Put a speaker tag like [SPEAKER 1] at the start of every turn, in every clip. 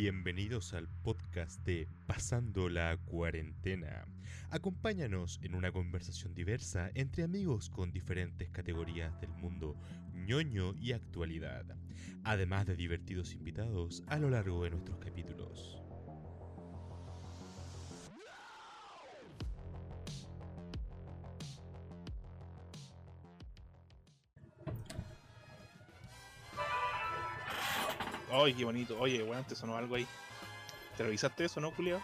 [SPEAKER 1] Bienvenidos al podcast de Pasando la Cuarentena. Acompáñanos en una conversación diversa entre amigos con diferentes categorías del mundo ñoño y actualidad, además de divertidos invitados a lo largo de nuestros capítulos.
[SPEAKER 2] Ay, qué bonito. Oye, bueno, te sonó algo ahí. ¿Te revisaste eso, no, Julio?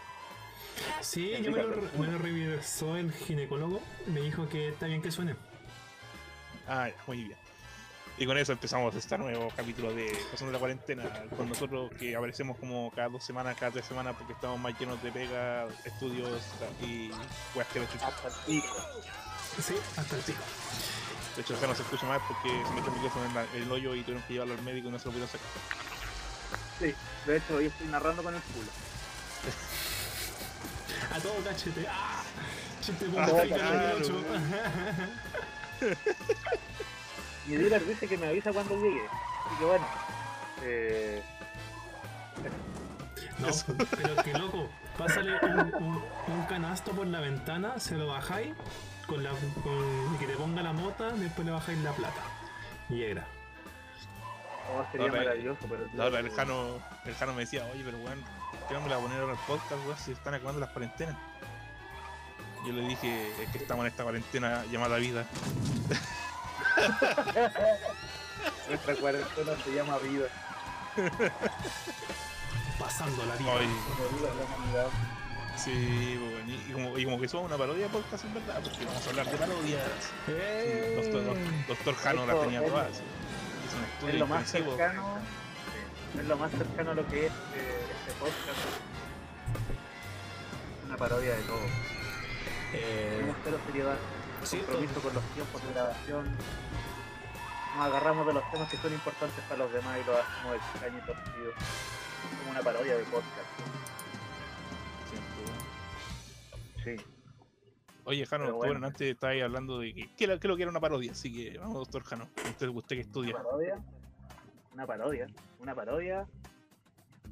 [SPEAKER 3] Sí, yo me lo, me lo revisó el ginecólogo. Me dijo que está bien que suene.
[SPEAKER 2] Ah, ya, muy bien. Y con eso empezamos este nuevo capítulo de Pasando la Cuarentena. Con nosotros que aparecemos como cada dos semanas, cada tres semanas, porque estamos más llenos de pega, estudios y weas que
[SPEAKER 4] Hasta el pico.
[SPEAKER 3] Sí, hasta el pico.
[SPEAKER 2] De hecho, acá no se escucha más porque se metió el micrófono en, la- en el hoyo y tuvieron que llevarlo al médico y no se lo pudieron sacar.
[SPEAKER 4] Sí, de hecho hoy estoy narrando con el culo.
[SPEAKER 3] A todo cachete. ¡Ah! Chiste
[SPEAKER 2] Ah, claro.
[SPEAKER 4] Mi dealer dice que me avisa cuando llegue. Así que bueno. Eh,
[SPEAKER 3] No, pero que loco. Pásale un, un- un canasto por la ventana, se lo bajáis con la, con, y que te ponga la mota, después le bajáis la plata. Y era.
[SPEAKER 4] Oh, sería pero.
[SPEAKER 2] La otra, el Jano, el Jano me decía, oye, pero weón, ¿qué no me la voy a poner ahora el podcast, weón, si están acabando las cuarentenas? Yo le dije, es que estamos en esta cuarentena llamada vida.
[SPEAKER 4] Nuestra cuarentena se llama vida.
[SPEAKER 3] Pasando la vida.
[SPEAKER 2] Sí, weón, y, como, y como que somos una parodia de podcast, en verdad, porque vamos a hablar de parodias.
[SPEAKER 3] ¡Eh!
[SPEAKER 2] Doctor, doctor Jano las tenía todas. Sí.
[SPEAKER 4] Es lo más cercano. sí, Es lo más cercano a lo que es eh, este podcast. Una parodia de todo.
[SPEAKER 3] Eh,
[SPEAKER 4] cero seriedad,
[SPEAKER 3] sí,
[SPEAKER 4] compromiso con los tiempos de grabación. Nos agarramos de los temas que son importantes para los demás y lo hacemos extraño y torcido. Como una parodia de podcast.
[SPEAKER 2] Weón.
[SPEAKER 4] Sí.
[SPEAKER 2] Oye, Jano,
[SPEAKER 4] bueno.
[SPEAKER 2] bueno, antes estabas ahí hablando de que, que, lo- que lo que era una parodia, así que vamos, doctor Jano. Usted, usted que estudia.
[SPEAKER 4] ¿Una parodia? Una parodia. Una parodia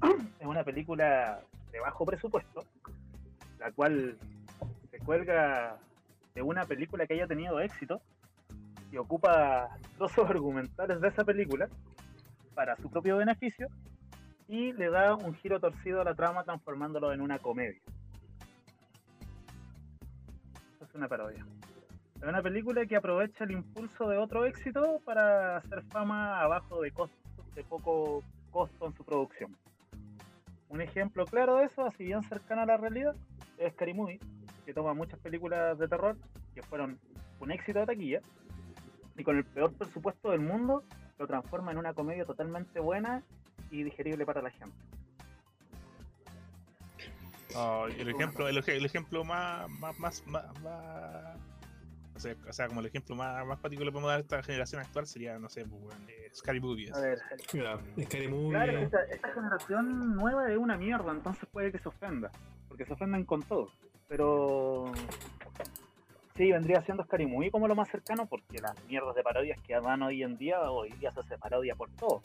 [SPEAKER 4] es una película de bajo presupuesto, la cual se cuelga de una película que haya tenido éxito y ocupa trozos argumentales de esa película para su propio beneficio y le da un giro torcido a la trama transformándolo en una comedia. Una parodia. Es una película que aprovecha el impulso de otro éxito para hacer fama abajo de costos de poco costo en su producción. Un ejemplo claro de eso, así bien cercano a la realidad, es Scary Movie, que toma muchas películas de terror que fueron un éxito de taquilla y con el peor presupuesto del mundo lo transforma en una comedia totalmente buena y digerible para la gente.
[SPEAKER 2] Ah, el ejemplo, el, el ejemplo más, más, más, más, más- o, sea, o sea, como el ejemplo más, más práctico que le podemos dar a esta generación actual sería, no sé, pues, eh, Scary Movies.
[SPEAKER 4] A ver,
[SPEAKER 3] Scary Movie.
[SPEAKER 4] Claro, esta, esta generación nueva es una mierda, entonces puede que se ofenda, porque se ofendan con todo. Pero sí, vendría siendo Scary Movie como lo más cercano, porque las mierdas de parodias que dan hoy en día, hoy día se hace parodia por todo.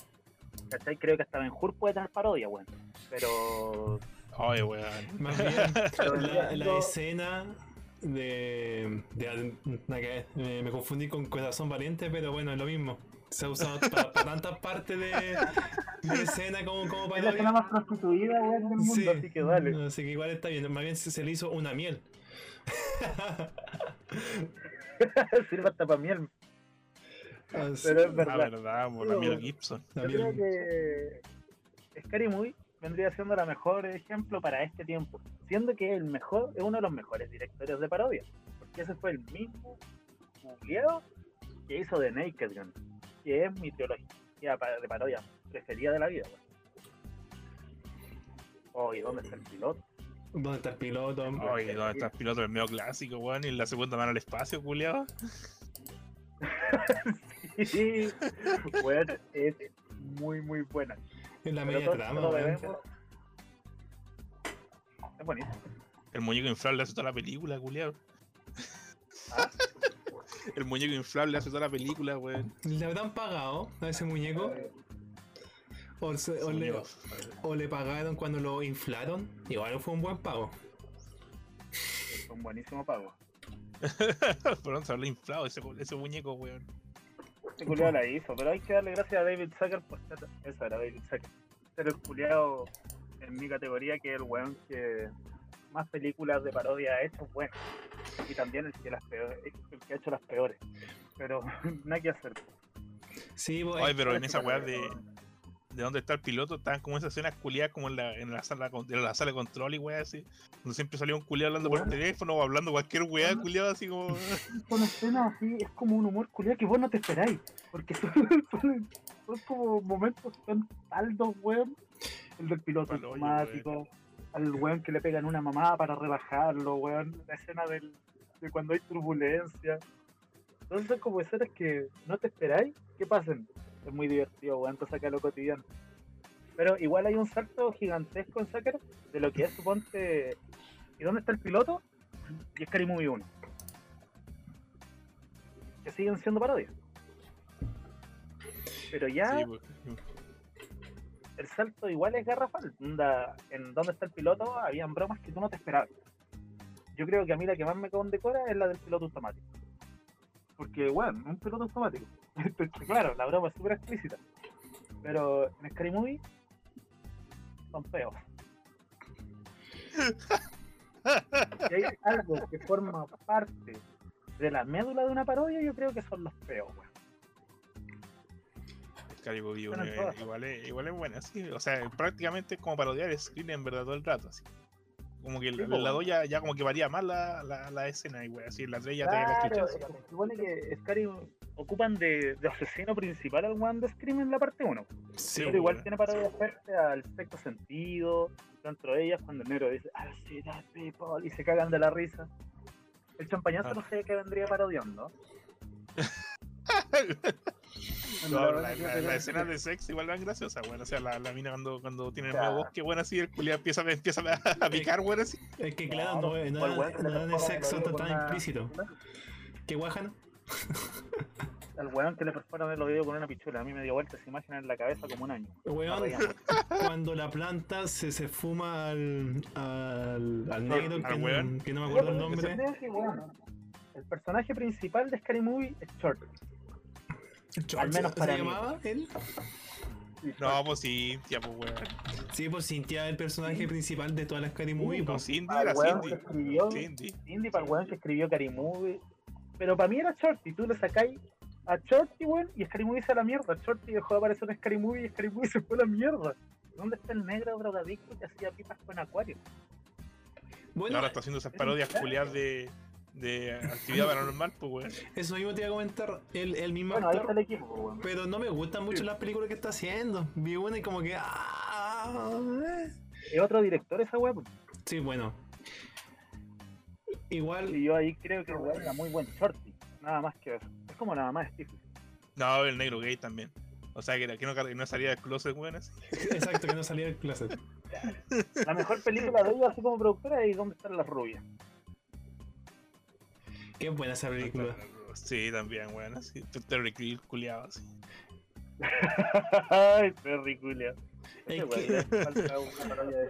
[SPEAKER 4] ¿Cachai? Creo que hasta Ben Hur puede tener parodia, bueno. Pero
[SPEAKER 2] Oye, weón.
[SPEAKER 3] Más bien, la, escena de. me, me confundí con Corazón Valiente, pero bueno, es lo mismo. Se ha usado para tantas partes de, de escena como, como
[SPEAKER 4] es la escena más prostituida weón, del mundo,
[SPEAKER 3] Sí,
[SPEAKER 4] así que dale.
[SPEAKER 3] así que igual está bien. Más bien se, se le hizo una miel.
[SPEAKER 4] Sirve hasta para miel. Pero es
[SPEAKER 2] La
[SPEAKER 4] verdad.
[SPEAKER 2] verdad, por la Mel Gibson.
[SPEAKER 3] la
[SPEAKER 4] Yo creo
[SPEAKER 3] miel.
[SPEAKER 4] que Scary Movie vendría siendo la mejor ejemplo para este tiempo, siendo que el mejor es uno de los mejores directores de parodia, porque ese fue el mismo googleado que hizo The Naked Gun, que es mi trilogía pa- de parodia preferida de la vida. weón. Oh, ¿y dónde está el piloto?
[SPEAKER 3] ¿Dónde está el piloto?
[SPEAKER 2] Oye, ¿dónde está el piloto del medio clásico, weón? Y la segunda mano al espacio, culiado.
[SPEAKER 4] Sí, bueno, es muy, muy buena.
[SPEAKER 3] En la media trama,
[SPEAKER 4] Es buenísimo.
[SPEAKER 2] El muñeco inflable hace toda la película, culiado.
[SPEAKER 4] Ah.
[SPEAKER 2] El muñeco inflable hace toda la película, weón.
[SPEAKER 3] ¿Le habrán pagado a ese muñeco? O, se- o le, o le pagaron cuando lo inflaron. Igual fue un buen pago.
[SPEAKER 4] Es un buenísimo pago.
[SPEAKER 2] Perdón, se habrá inflado ese, ese muñeco, weón.
[SPEAKER 4] Este culiado la hizo, pero hay que darle gracias a David Zucker por ser. Eso era David Zucker. Ser el culiado en mi categoría, que es el weón que más películas de parodia ha hecho, bueno. Y también el que, las peores, el que ha hecho las peores. Pero nada que hacer.
[SPEAKER 3] Sí, pues,
[SPEAKER 2] Ay, pero en esa weá de, de dónde está el piloto, estaban como esas escenas culiadas como en la, en la sala en la sala de control y weá así. Donde siempre salía un culiado hablando por
[SPEAKER 4] Bueno.
[SPEAKER 2] teléfono o hablando cualquier weá culiado así como.
[SPEAKER 4] Son escenas así, es como un humor culiado que vos no te esperáis. Porque son, son- son como momentos tan altos, weón. El del piloto automático, al weón que le pegan una mamá para rebajarlo, weón. La escena del, de cuando hay turbulencia. Entonces son como escenas que no te esperáis que pasen. Es muy divertido, weón, te saca lo cotidiano. Pero igual hay un salto gigantesco en Sucker de lo que es, suponte. ¿Y dónde está el piloto? Y Scary Movie 1 que siguen siendo parodias. Pero ya
[SPEAKER 2] Sí, pues.
[SPEAKER 4] el salto igual es garrafal. En donde está el piloto habían bromas que tú no te esperabas. Yo creo que a mí la que más me condecora es la del piloto automático. Porque, bueno, un piloto automático. claro, la broma es súper explícita. Pero en Scary Movie son feos. Si hay algo que forma parte de la médula de una parodia, yo creo que son los feos, weón.
[SPEAKER 2] Eh,
[SPEAKER 4] todas.
[SPEAKER 2] igual, es, igual es buena, sí. O sea, prácticamente es como parodiar Screen en verdad todo el rato, así. Como que
[SPEAKER 4] Sí,
[SPEAKER 2] la,
[SPEAKER 4] po,
[SPEAKER 2] la
[SPEAKER 4] bueno.
[SPEAKER 2] 2 ya, ya como que varía más la, la, la escena, y wey, así, en la 3 ya te la
[SPEAKER 4] Claro,
[SPEAKER 2] chuchas.
[SPEAKER 4] es que se supone que Scary ocupan de, de asesino principal al One de Scream en la parte 1.
[SPEAKER 3] sí,
[SPEAKER 4] pero igual tiene parodia fuerte al sexto sentido, dentro de ellas cuando el negro dice, ah, sí, that people, y se cagan de la risa. El champañazo
[SPEAKER 2] Ah.
[SPEAKER 4] no sé qué vendría parodiando.
[SPEAKER 2] No, la,
[SPEAKER 4] que-
[SPEAKER 2] escenas de sex igual van graciosas, bueno, o sea, la, la mina cuando, cuando tiene el
[SPEAKER 4] Ya.
[SPEAKER 2] nuevo bosque, bueno, así el culiao empieza, empieza a, a picar, bueno, así.
[SPEAKER 3] Es que claro, no, no,
[SPEAKER 4] que
[SPEAKER 3] es
[SPEAKER 4] perfora
[SPEAKER 3] sexo
[SPEAKER 4] con
[SPEAKER 3] tan implícito. ¿Qué guajano?
[SPEAKER 4] El weón que le perforan el oído con una pichula. A mí me dio vuelta esa imagen en la cabeza como un año.
[SPEAKER 3] Weón, cuando la planta se, se fuma al, al, al negro,
[SPEAKER 2] al
[SPEAKER 3] que, no-
[SPEAKER 2] weón.
[SPEAKER 3] que no me acuerdo el nombre.
[SPEAKER 4] weón, El personaje principal de Scary Movie es Short.
[SPEAKER 3] George,
[SPEAKER 4] menos
[SPEAKER 3] ¿se
[SPEAKER 4] para mí.
[SPEAKER 3] llamaba él?
[SPEAKER 2] No, pues sí, ya, pues, weón.
[SPEAKER 3] Sí, pues Cintia es el personaje principal de todas las Scary Movie.
[SPEAKER 2] No,
[SPEAKER 3] pues.
[SPEAKER 2] Cindy
[SPEAKER 4] Al
[SPEAKER 2] era Cindy.
[SPEAKER 4] escribió
[SPEAKER 2] Cindy.
[SPEAKER 4] Cindy para el weón que escribió Scary Movie. Pero para mí era Shorty. Tú le sacáis a Shorty, weón, y Scary Movie se a la mierda. Shorty dejó de aparecer en Scary Movie y Scary Movie se fue a la mierda. ¿Dónde está el negro drogadicto que hacía pipas con acuario?
[SPEAKER 3] Bueno,
[SPEAKER 2] Ahora está haciendo esas parodias culiadas de, de actividad paranormal, pues, weón.
[SPEAKER 3] eso mismo te iba a comentar. El, el mismo
[SPEAKER 4] Bueno, ahí
[SPEAKER 3] actor,
[SPEAKER 4] está el equipo, weón.
[SPEAKER 3] pero no me gustan mucho las películas que está haciendo. Vi una y como que. ah.
[SPEAKER 4] Es otro director esa weón.
[SPEAKER 3] Sí, bueno. Igual,
[SPEAKER 4] Y yo ahí creo que el weón era muy buen Shorty. Nada más que eso. Es como nada más Steve.
[SPEAKER 2] No, el negro gay también. O sea, que, que no, no salía del closet, weón, así.
[SPEAKER 3] exacto, que no salía del closet.
[SPEAKER 4] La mejor película de ella, así como productora, es ¿Dónde están las rubias?
[SPEAKER 3] Qué buena esa película.
[SPEAKER 2] Sí, también, weón, así. Terry Creed, culiado, así.
[SPEAKER 4] Ay,
[SPEAKER 3] que-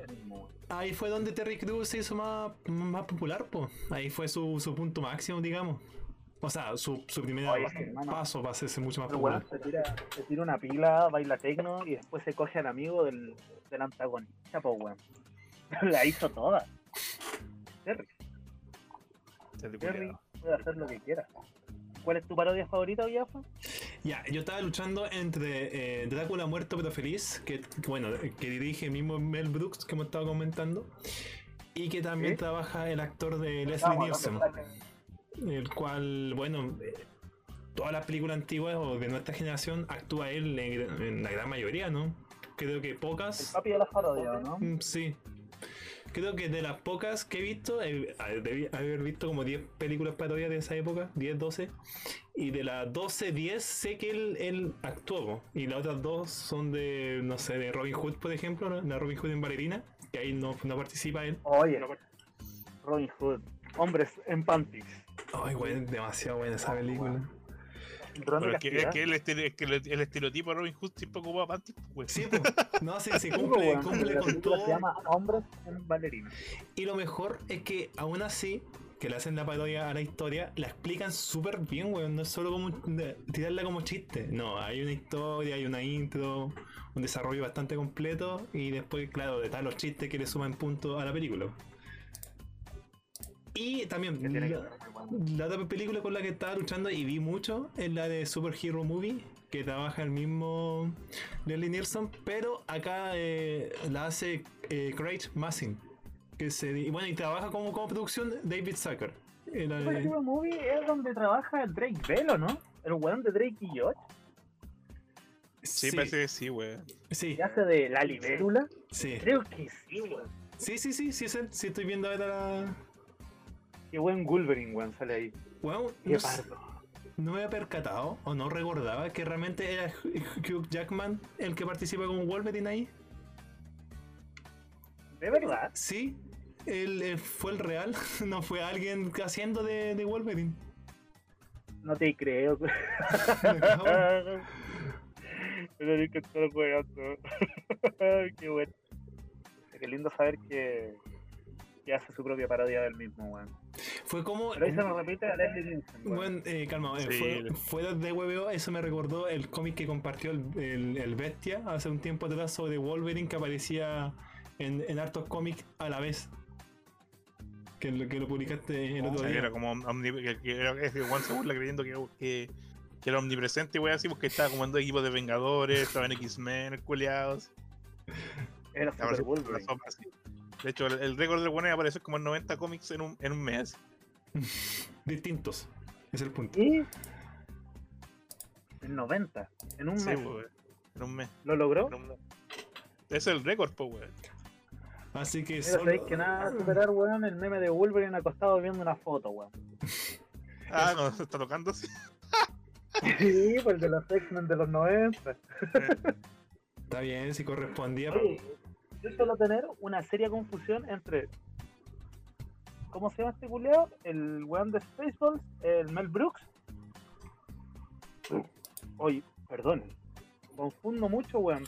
[SPEAKER 4] mismo, weón.
[SPEAKER 3] Ahí fue donde Terry Crews se hizo más, más popular, pues. Ahí fue su, su punto máximo, digamos. O sea, su, su primer
[SPEAKER 4] Oye, sí, hermano.
[SPEAKER 3] paso para hacerse mucho más popular.
[SPEAKER 4] se tira, se tira una pila, baila tecno y después se coge al amigo del, del antagonista, po weón. La hizo toda. Terry,
[SPEAKER 2] Terry
[SPEAKER 4] puede hacer lo que quiera. ¿Cuál es tu parodia favorita, Villafa?
[SPEAKER 3] Ya, yo estaba luchando entre eh, Drácula muerto pero feliz, que, bueno, que dirige el mismo Mel Brooks que hemos estado comentando, y que también
[SPEAKER 4] ¿Sí?
[SPEAKER 3] trabaja el actor de Leslie
[SPEAKER 4] Vamos, no
[SPEAKER 3] Nielsen. El cual, bueno, todas las películas antiguas o de nuestra generación actúa él en, en la gran mayoría, ¿no? Creo que
[SPEAKER 4] El
[SPEAKER 3] pocas.
[SPEAKER 4] papi de la parodia, ¿no?
[SPEAKER 3] Mm, Sí. Creo que de las pocas que he visto, eh, debí haber visto como 10 películas parodias de esa época, 10, 12. Y de las 12, 10 sé que él, él actuó. Y las otras dos son de, no sé, de Robin Hood, por ejemplo, ¿no? la Robin Hood en Ballerina, que ahí no, no participa él.
[SPEAKER 4] Oye, Robin Hood. Hombres en panties.
[SPEAKER 3] Ay, güey, demasiado buena esa película.
[SPEAKER 4] Ron
[SPEAKER 2] Pero
[SPEAKER 4] de
[SPEAKER 2] es que, es
[SPEAKER 4] castidad.
[SPEAKER 2] que el, estere- es que el, el estereotipo de Robin Hood siempre ocupaba panties, pues.
[SPEAKER 3] Sí, po. no, sí, sí,
[SPEAKER 4] Sí, po,
[SPEAKER 3] cumple, cumple
[SPEAKER 4] la
[SPEAKER 3] con
[SPEAKER 4] película
[SPEAKER 3] todo.
[SPEAKER 4] Se llama Hombres en Ballerina.
[SPEAKER 3] Y lo mejor es que aún así, que le hacen la parodia a la historia, la explican súper bien, weón. No es solo como de- tirarla como chiste. No, hay una historia, hay una intro, un desarrollo bastante completo y después, claro, están los chistes que le suman puntos a la película. Y también,
[SPEAKER 4] Que tiene que
[SPEAKER 3] la, otra película con la que estaba luchando y vi mucho es la de Super Hero Movie, que trabaja el mismo Leslie Nielsen, pero acá eh, la hace eh, Craig Massing. Que se, y bueno, y trabaja como, como producción David Zucker. Eh,
[SPEAKER 4] Super Hero Movie es donde trabaja el Drake Velo, ¿no? El weón de Drake y Josh.
[SPEAKER 2] Sí,
[SPEAKER 3] sí,
[SPEAKER 2] parece que sí, weón.
[SPEAKER 3] sí,
[SPEAKER 4] Que hace de la libélula.
[SPEAKER 3] sí,
[SPEAKER 4] Creo que sí, weón.
[SPEAKER 3] sí, sí, sí, sí, es él. Sí, estoy viendo ahora la.
[SPEAKER 4] Qué buen Wolverine, weón, sale ahí.
[SPEAKER 3] Bueno,
[SPEAKER 4] Qué
[SPEAKER 3] no,
[SPEAKER 4] pardo.
[SPEAKER 3] no me había percatado o no recordaba que realmente era Hugh Jackman el que participa con Wolverine ahí.
[SPEAKER 4] ¿De verdad?
[SPEAKER 3] Sí, él, él fue el real, no fue alguien haciendo de, de Wolverine.
[SPEAKER 4] No te creo. Pero que. Qué bueno. Qué lindo saber que, que hace su propia parodia del mismo, weón.
[SPEAKER 3] Fue como.
[SPEAKER 4] Pero se nos repite a Leslie Nielsen, weón.
[SPEAKER 3] Bueno, eh, calma, eh,
[SPEAKER 2] Sí.
[SPEAKER 3] fue, fuera de WBO, eso me recordó el cómic que compartió el, el- el Bestia hace un tiempo atrás sobre Wolverine que aparecía en, en hartos cómics a la vez. Que lo, que lo publicaste el otro día.
[SPEAKER 2] era como que, que era, Juan se burla creyendo que, que, que era omnipresente, weón, así porque estaba como en dos equipos de Vengadores, estaba en X-Men, culiados.
[SPEAKER 4] Era Super Wolverine.
[SPEAKER 2] así. De hecho, el, el récord del bueno es aparecer como en 90 cómics en un, en un mes.
[SPEAKER 3] Distintos. Es el punto.
[SPEAKER 4] Y en 90, en un
[SPEAKER 2] Sí,
[SPEAKER 4] mes.
[SPEAKER 2] weón. En un mes.
[SPEAKER 4] ¿Lo logró?
[SPEAKER 2] un es el récord, pues, weón.
[SPEAKER 3] Así que
[SPEAKER 4] Mira,
[SPEAKER 3] solo.
[SPEAKER 4] que nada superar, weón, el meme de Wolverine acostado viendo una foto, weón.
[SPEAKER 2] Ah, no, se está tocando así.
[SPEAKER 4] Sí, pues el de los X-Men de los 90.
[SPEAKER 3] Está bien, si correspondía.
[SPEAKER 4] Oye, yo suelo tener una seria confusión entre. ¿Cómo se llama este culiao? El weón de Spaceballs, el Mel Brooks. Oye, perdón. Confundo mucho, weón.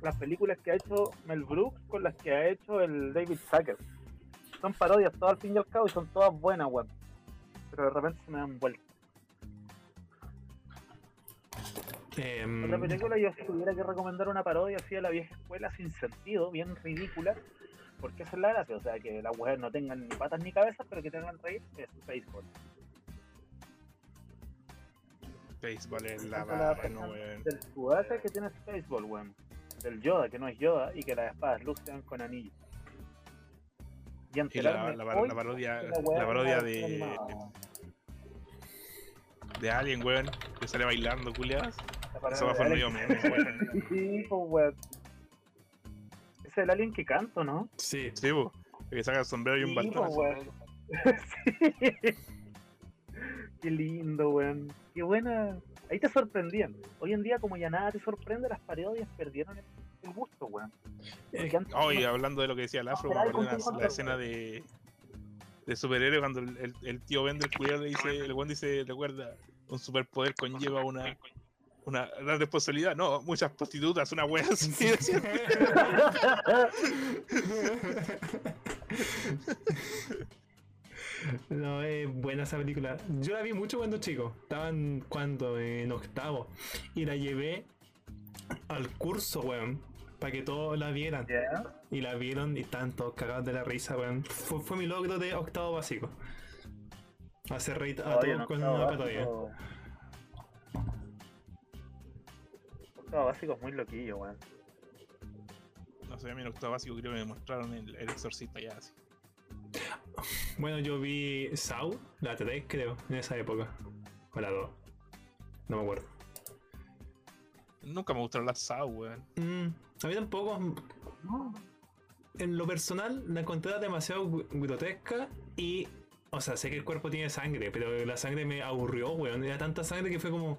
[SPEAKER 4] Las películas que ha hecho Mel Brooks con las que ha hecho el David Zucker. Son parodias todas al fin y al cabo y son todas buenas, weón. Pero de repente se me dan vueltas.
[SPEAKER 3] Em,
[SPEAKER 4] Otra película, yo si tuviera que recomendar una parodia así de la vieja escuela sin sentido, bien ridícula, porque esa es la gracia, o sea, que las mujeres no tengan ni patas ni cabezas, pero que tengan reír, es Baseball.
[SPEAKER 2] Baseball es la
[SPEAKER 4] la
[SPEAKER 2] barra, no, weón.
[SPEAKER 4] Del que tiene Spaceball, weón. Del Yoda, que no es Yoda, y que las espadas lucen con anillos. Y
[SPEAKER 2] Y la, la,
[SPEAKER 4] hoy
[SPEAKER 2] la parodia,
[SPEAKER 4] la
[SPEAKER 2] la parodia de, de Alien, weón, que sale bailando, culiadas. Eso va
[SPEAKER 4] Alien.
[SPEAKER 2] medio meme, weón.
[SPEAKER 4] Sí, pues, weón. Es el alien que canto, ¿no?
[SPEAKER 3] Sí,
[SPEAKER 2] Sí, po. Que saca el sombrero y un
[SPEAKER 4] Sí,
[SPEAKER 2] bastón.
[SPEAKER 4] weón. Sí. Qué lindo, weón. Qué buena. Ahí te sorprendían. Hoy en día, como ya nada te sorprende, las parodias perdieron el, el gusto, weón.
[SPEAKER 3] Eh,
[SPEAKER 4] Porque antes
[SPEAKER 2] Oh, y
[SPEAKER 4] no-
[SPEAKER 2] hablando de lo que decía el afro, me la, escena de, de superhéroe cuando el, el, el tío vende el cuidado le dice, el buen dice, recuerda, un superpoder conlleva una una gran responsabilidad, no, muchas prostitutas, una wea así. decía.
[SPEAKER 3] No, es buena esa película. Yo la vi mucho cuando chico. Estaban cuando en octavo. Y la llevé al curso, weón. Para que todos la vieran. Y la vieron y estaban todos cagados de la risa, weón. Fue, fue mi logro de octavo básico. Hacer reír a todos
[SPEAKER 4] no,
[SPEAKER 3] con una parodia.
[SPEAKER 4] básico- Octavo básico es muy loquillo, weón.
[SPEAKER 2] No sé, a mí en octavo básico creo que me mostraron el, el exorcista ya así.
[SPEAKER 3] Bueno, yo vi Saw, la 3 creo, en esa época. O la 2. No me acuerdo.
[SPEAKER 2] Nunca me gustaron las SAO, weón.
[SPEAKER 3] Mm, a mí tampoco. En lo personal, la encontré demasiado gr- grotesca y. O sea, sé que el cuerpo tiene sangre, pero la sangre me aburrió, weón. Era tanta sangre que fue como.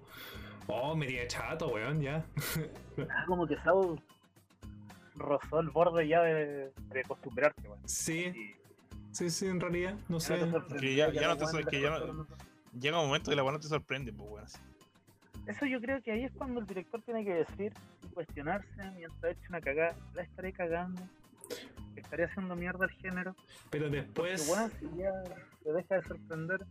[SPEAKER 3] Oh, me tiene chato, weón, ya.
[SPEAKER 4] Ah, como que Saul rozó el borde ya de, de acostumbrarte, weón.
[SPEAKER 3] Sí, sí, sí, en realidad, no
[SPEAKER 4] ya
[SPEAKER 3] sé.
[SPEAKER 2] Que ya- ya no te
[SPEAKER 4] weón
[SPEAKER 2] sor-
[SPEAKER 4] le
[SPEAKER 2] que ya no-
[SPEAKER 4] cortaron-
[SPEAKER 2] Llega un momento que la weá no te sorprende, pues weón.
[SPEAKER 4] Eso yo creo que ahí es cuando el director tiene que decir y cuestionarse mientras eche una cagada. ¿La estaré cagando? ¿Estaré haciendo mierda al género?
[SPEAKER 3] Pero
[SPEAKER 4] Porque,
[SPEAKER 3] después,
[SPEAKER 4] bueno, si ya te deja de sorprender.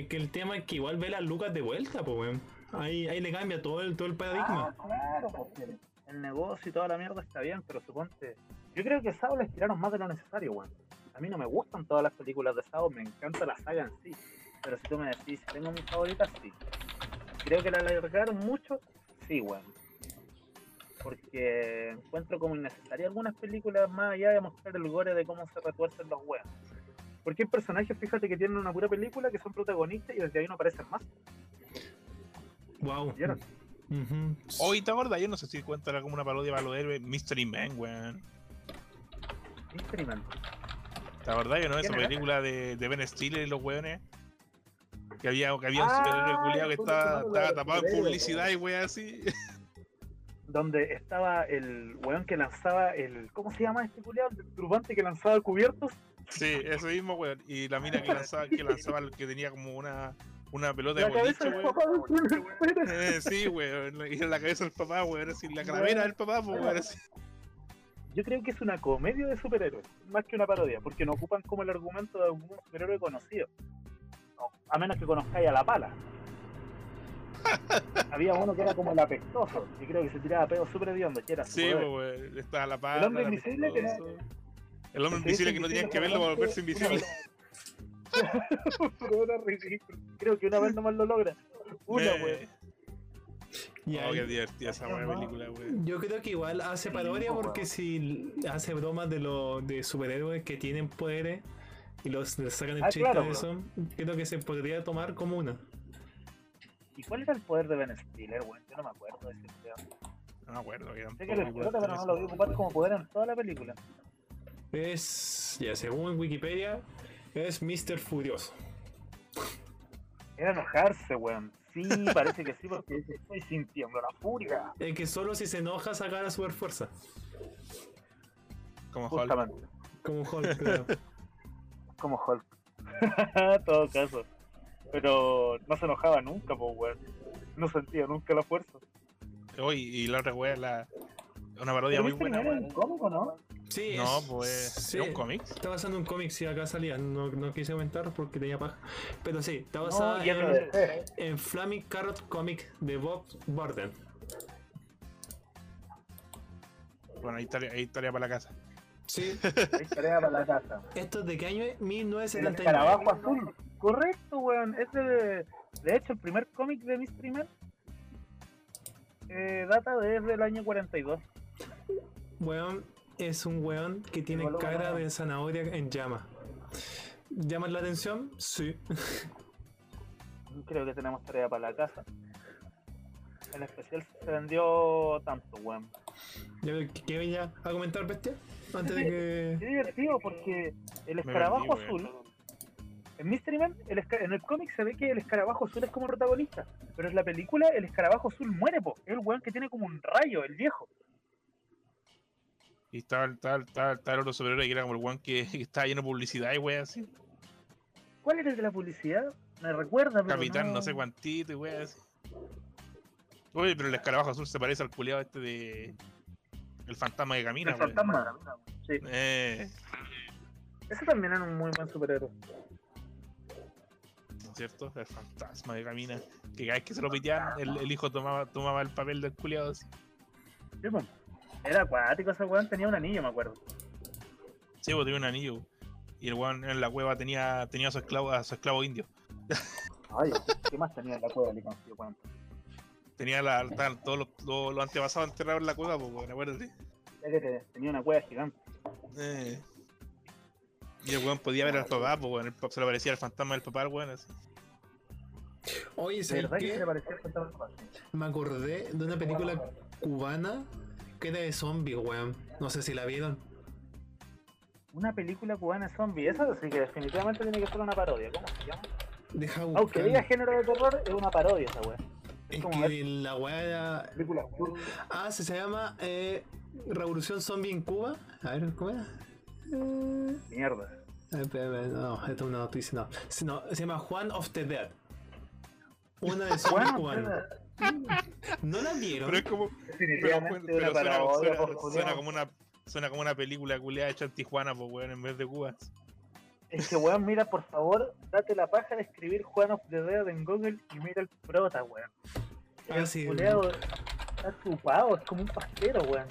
[SPEAKER 3] Es que el tema es que igual ve las lucas de vuelta, pues, weón. Ahí, ahí le cambia todo el, todo el paradigma.
[SPEAKER 4] Ah, claro, porque el negocio y toda la mierda está bien, pero suponte. Yo creo que Sao le estiraron más de lo necesario, weón. A mí no me gustan todas las películas de Sao, me encanta la saga en sí. Pero si tú me decís, tengo mis favoritas, sí. Creo que la alargaron mucho, sí, weón. Porque encuentro como innecesaria algunas películas más allá de mostrar el gore de cómo se retuercen los weones. Porque hay personajes, fíjate, que tienen una pura película que son protagonistas y desde ahí no aparecen más.
[SPEAKER 3] Wow.
[SPEAKER 2] Hoy te acuerdas, yo no sé si cuenta como una parodia para los héroes, Mystery Man, weón.
[SPEAKER 4] Mystery Man.
[SPEAKER 2] La verdad que no esa
[SPEAKER 4] ¿Quién era?
[SPEAKER 2] película de, de Ben Stiller y los weones. Que había, que había un
[SPEAKER 4] Ah,
[SPEAKER 2] superhéroe culiado que estaba, tapado en publicidad y weón así.
[SPEAKER 4] donde estaba el weón que lanzaba el. ¿Cómo se llama este culiado? El turbante que lanzaba cubiertos.
[SPEAKER 2] Sí, eso mismo, weón. Y la mina que lanzaba, que lanzaba, que tenía como una, una pelota
[SPEAKER 4] La
[SPEAKER 2] de boliche,
[SPEAKER 4] del
[SPEAKER 2] weón. Eh, sí, weón. Y en la cabeza del papá, weón. Así, la calavera del papá, pues, weón. Así.
[SPEAKER 4] Yo creo que es una comedia de superhéroes, más que una parodia, porque no ocupan como el argumento de algún superhéroe conocido. No, a menos que conozcáis a la pala. Había uno que era como el apestoso, y creo que se tiraba pedos súper hediondo, que era
[SPEAKER 2] Sí, pues, weón. Estaba la pata.
[SPEAKER 4] El hombre
[SPEAKER 2] era
[SPEAKER 4] invisible que
[SPEAKER 2] pestoso. El hombre invisible que no tenían que verlo para volverse invisible.
[SPEAKER 4] Creo que una vez nomás lo logra. Una, weón.
[SPEAKER 3] Y
[SPEAKER 2] Oh, qué divertida esa weón película, weón.
[SPEAKER 3] Yo creo que igual hace parodia
[SPEAKER 4] po,
[SPEAKER 3] porque si hace bromas de los de superhéroes que tienen poderes y los les sacan el
[SPEAKER 4] Ah,
[SPEAKER 3] chiste
[SPEAKER 4] claro,
[SPEAKER 3] de
[SPEAKER 4] bro.
[SPEAKER 3] eso, creo que se podría tomar como una.
[SPEAKER 4] ¿Y cuál era el poder de Ben Stiller, weón? Yo no me acuerdo de ese pedo.
[SPEAKER 2] No me acuerdo. que
[SPEAKER 4] Sé que lo explota, pero no lo vi ocupar como poder en toda la película.
[SPEAKER 3] Es, ya según Wikipedia, es Mr. Furioso.
[SPEAKER 4] Era enojarse, weón. Sí, parece que sí, porque dice, estoy sintiendo la furia.
[SPEAKER 3] El que solo si se enoja saca la super fuerza.
[SPEAKER 2] Como Hulk.
[SPEAKER 4] Justamente,
[SPEAKER 3] Como Hulk, claro.
[SPEAKER 4] como Hulk. Todo caso. Pero no se enojaba nunca, pues, weón. No sentía nunca la fuerza.
[SPEAKER 2] Oye, y la otra weón, la... una parodia muy buena,
[SPEAKER 4] era un cómico, ¿no?
[SPEAKER 3] Sí,
[SPEAKER 2] No,
[SPEAKER 3] es-
[SPEAKER 2] pues,
[SPEAKER 3] sí.
[SPEAKER 2] ¿es un cómic?
[SPEAKER 3] Está basado en un cómic, si acá salía, no, no quise comentar porque tenía paja. Pero sí, está
[SPEAKER 4] No,
[SPEAKER 3] basada en, Flaming Carrot Comic de Bob Burden.
[SPEAKER 2] Bueno, estaría, ahí estaría para la casa.
[SPEAKER 3] Sí.
[SPEAKER 4] Ahí tarea para la casa.
[SPEAKER 3] ¿Esto es de qué año es?
[SPEAKER 4] El
[SPEAKER 3] 1979.
[SPEAKER 4] escarabajo azul. Correcto, weón. Es de, de hecho, el primer cómic de Mystery Man eh, data desde el año 42.
[SPEAKER 3] Weón es un weón que tiene cara de zanahoria en llama. ¿Llaman la atención? Sí.
[SPEAKER 4] Creo que tenemos tarea para la casa. En especial se vendió tanto, weón.
[SPEAKER 3] ¿Qué venía a comentar, bestia? Antes de
[SPEAKER 4] Qué
[SPEAKER 3] que.
[SPEAKER 4] divertido porque el escarabajo azul,
[SPEAKER 2] weón.
[SPEAKER 4] en Mystery Man, el en el cómic se ve que el escarabajo azul es como protagonista, pero en la película el escarabajo azul muere, po. Es el weón que tiene como un rayo, el viejo.
[SPEAKER 2] Y estaba, estaba, estaba, estaba el otro superhéroe que era como el weón que, que estaba lleno de publicidad y weón así.
[SPEAKER 4] ¿Cuál era el de la publicidad? Me recuerda, pero
[SPEAKER 2] Capitán, no sé cuántito y weón así. Oye, pero el escarabajo azul se parece al culiado este de. El fantasma que camina,
[SPEAKER 4] El
[SPEAKER 2] weón.
[SPEAKER 4] fantasma. Sí,
[SPEAKER 2] Eh,
[SPEAKER 4] ese también era un muy buen superhéroe.
[SPEAKER 2] ¿cierto? El fantasma que camina. Que cada vez que se lo piteaban, el, el hijo tomaba, tomaba el papel del culiado así.
[SPEAKER 4] Sí, po. Era acuático ese weón, tenía un anillo, me acuerdo.
[SPEAKER 2] Sí, pues tenía un anillo. Y el weón en la cueva tenía, tenía a su esclavo, a su esclavo indio.
[SPEAKER 4] Ay, ¿qué más tenía en la cueva? Cuánto.
[SPEAKER 2] Tenía la, todos los, los, los antepasados enterrados en la cueva, pues, weón, acuérdate.
[SPEAKER 4] Ya que te- tenía una cueva gigante.
[SPEAKER 2] Eh. Y el weón podía ver al papá, pues, weón, se le parecía el fantasma del papá al weón así.
[SPEAKER 3] Oye,
[SPEAKER 4] ¿De
[SPEAKER 3] ¿sabes
[SPEAKER 4] verdad que se
[SPEAKER 3] qué?
[SPEAKER 4] le parecía el fantasma?
[SPEAKER 3] Me acordé de una película cubana que era de zombies, weón. No sé si la vieron.
[SPEAKER 4] Una película cubana zombie, esa sí que definitivamente tiene que ser una parodia. ¿Cómo se llama?
[SPEAKER 3] Deja
[SPEAKER 4] Aunque
[SPEAKER 3] buscar.
[SPEAKER 4] diga género de terror, es una parodia esa weá.
[SPEAKER 3] Es
[SPEAKER 4] como
[SPEAKER 3] que la weá era.
[SPEAKER 4] Película
[SPEAKER 3] Ah, se se llama eh, Revolución Zombie en Cuba. A ver, ¿cómo era? Eh,
[SPEAKER 4] mierda.
[SPEAKER 3] no, esto es una noticia, no. No, Se llama Juan of the Dead. una de Sonic
[SPEAKER 4] Bueno,
[SPEAKER 3] cubano. ¿No la vieron?
[SPEAKER 2] Pero es como. Pero, pero suena, como una. Suena como una película culiada hecha en Tijuana, pues weón, en vez de Cuba.
[SPEAKER 4] Es que, weón, mira, por favor, date la paja de escribir Juan of the Dead en Google y mira el prota, weón.
[SPEAKER 3] Ah,
[SPEAKER 4] El
[SPEAKER 3] sí.
[SPEAKER 4] está chupado, es como un pastero, weón.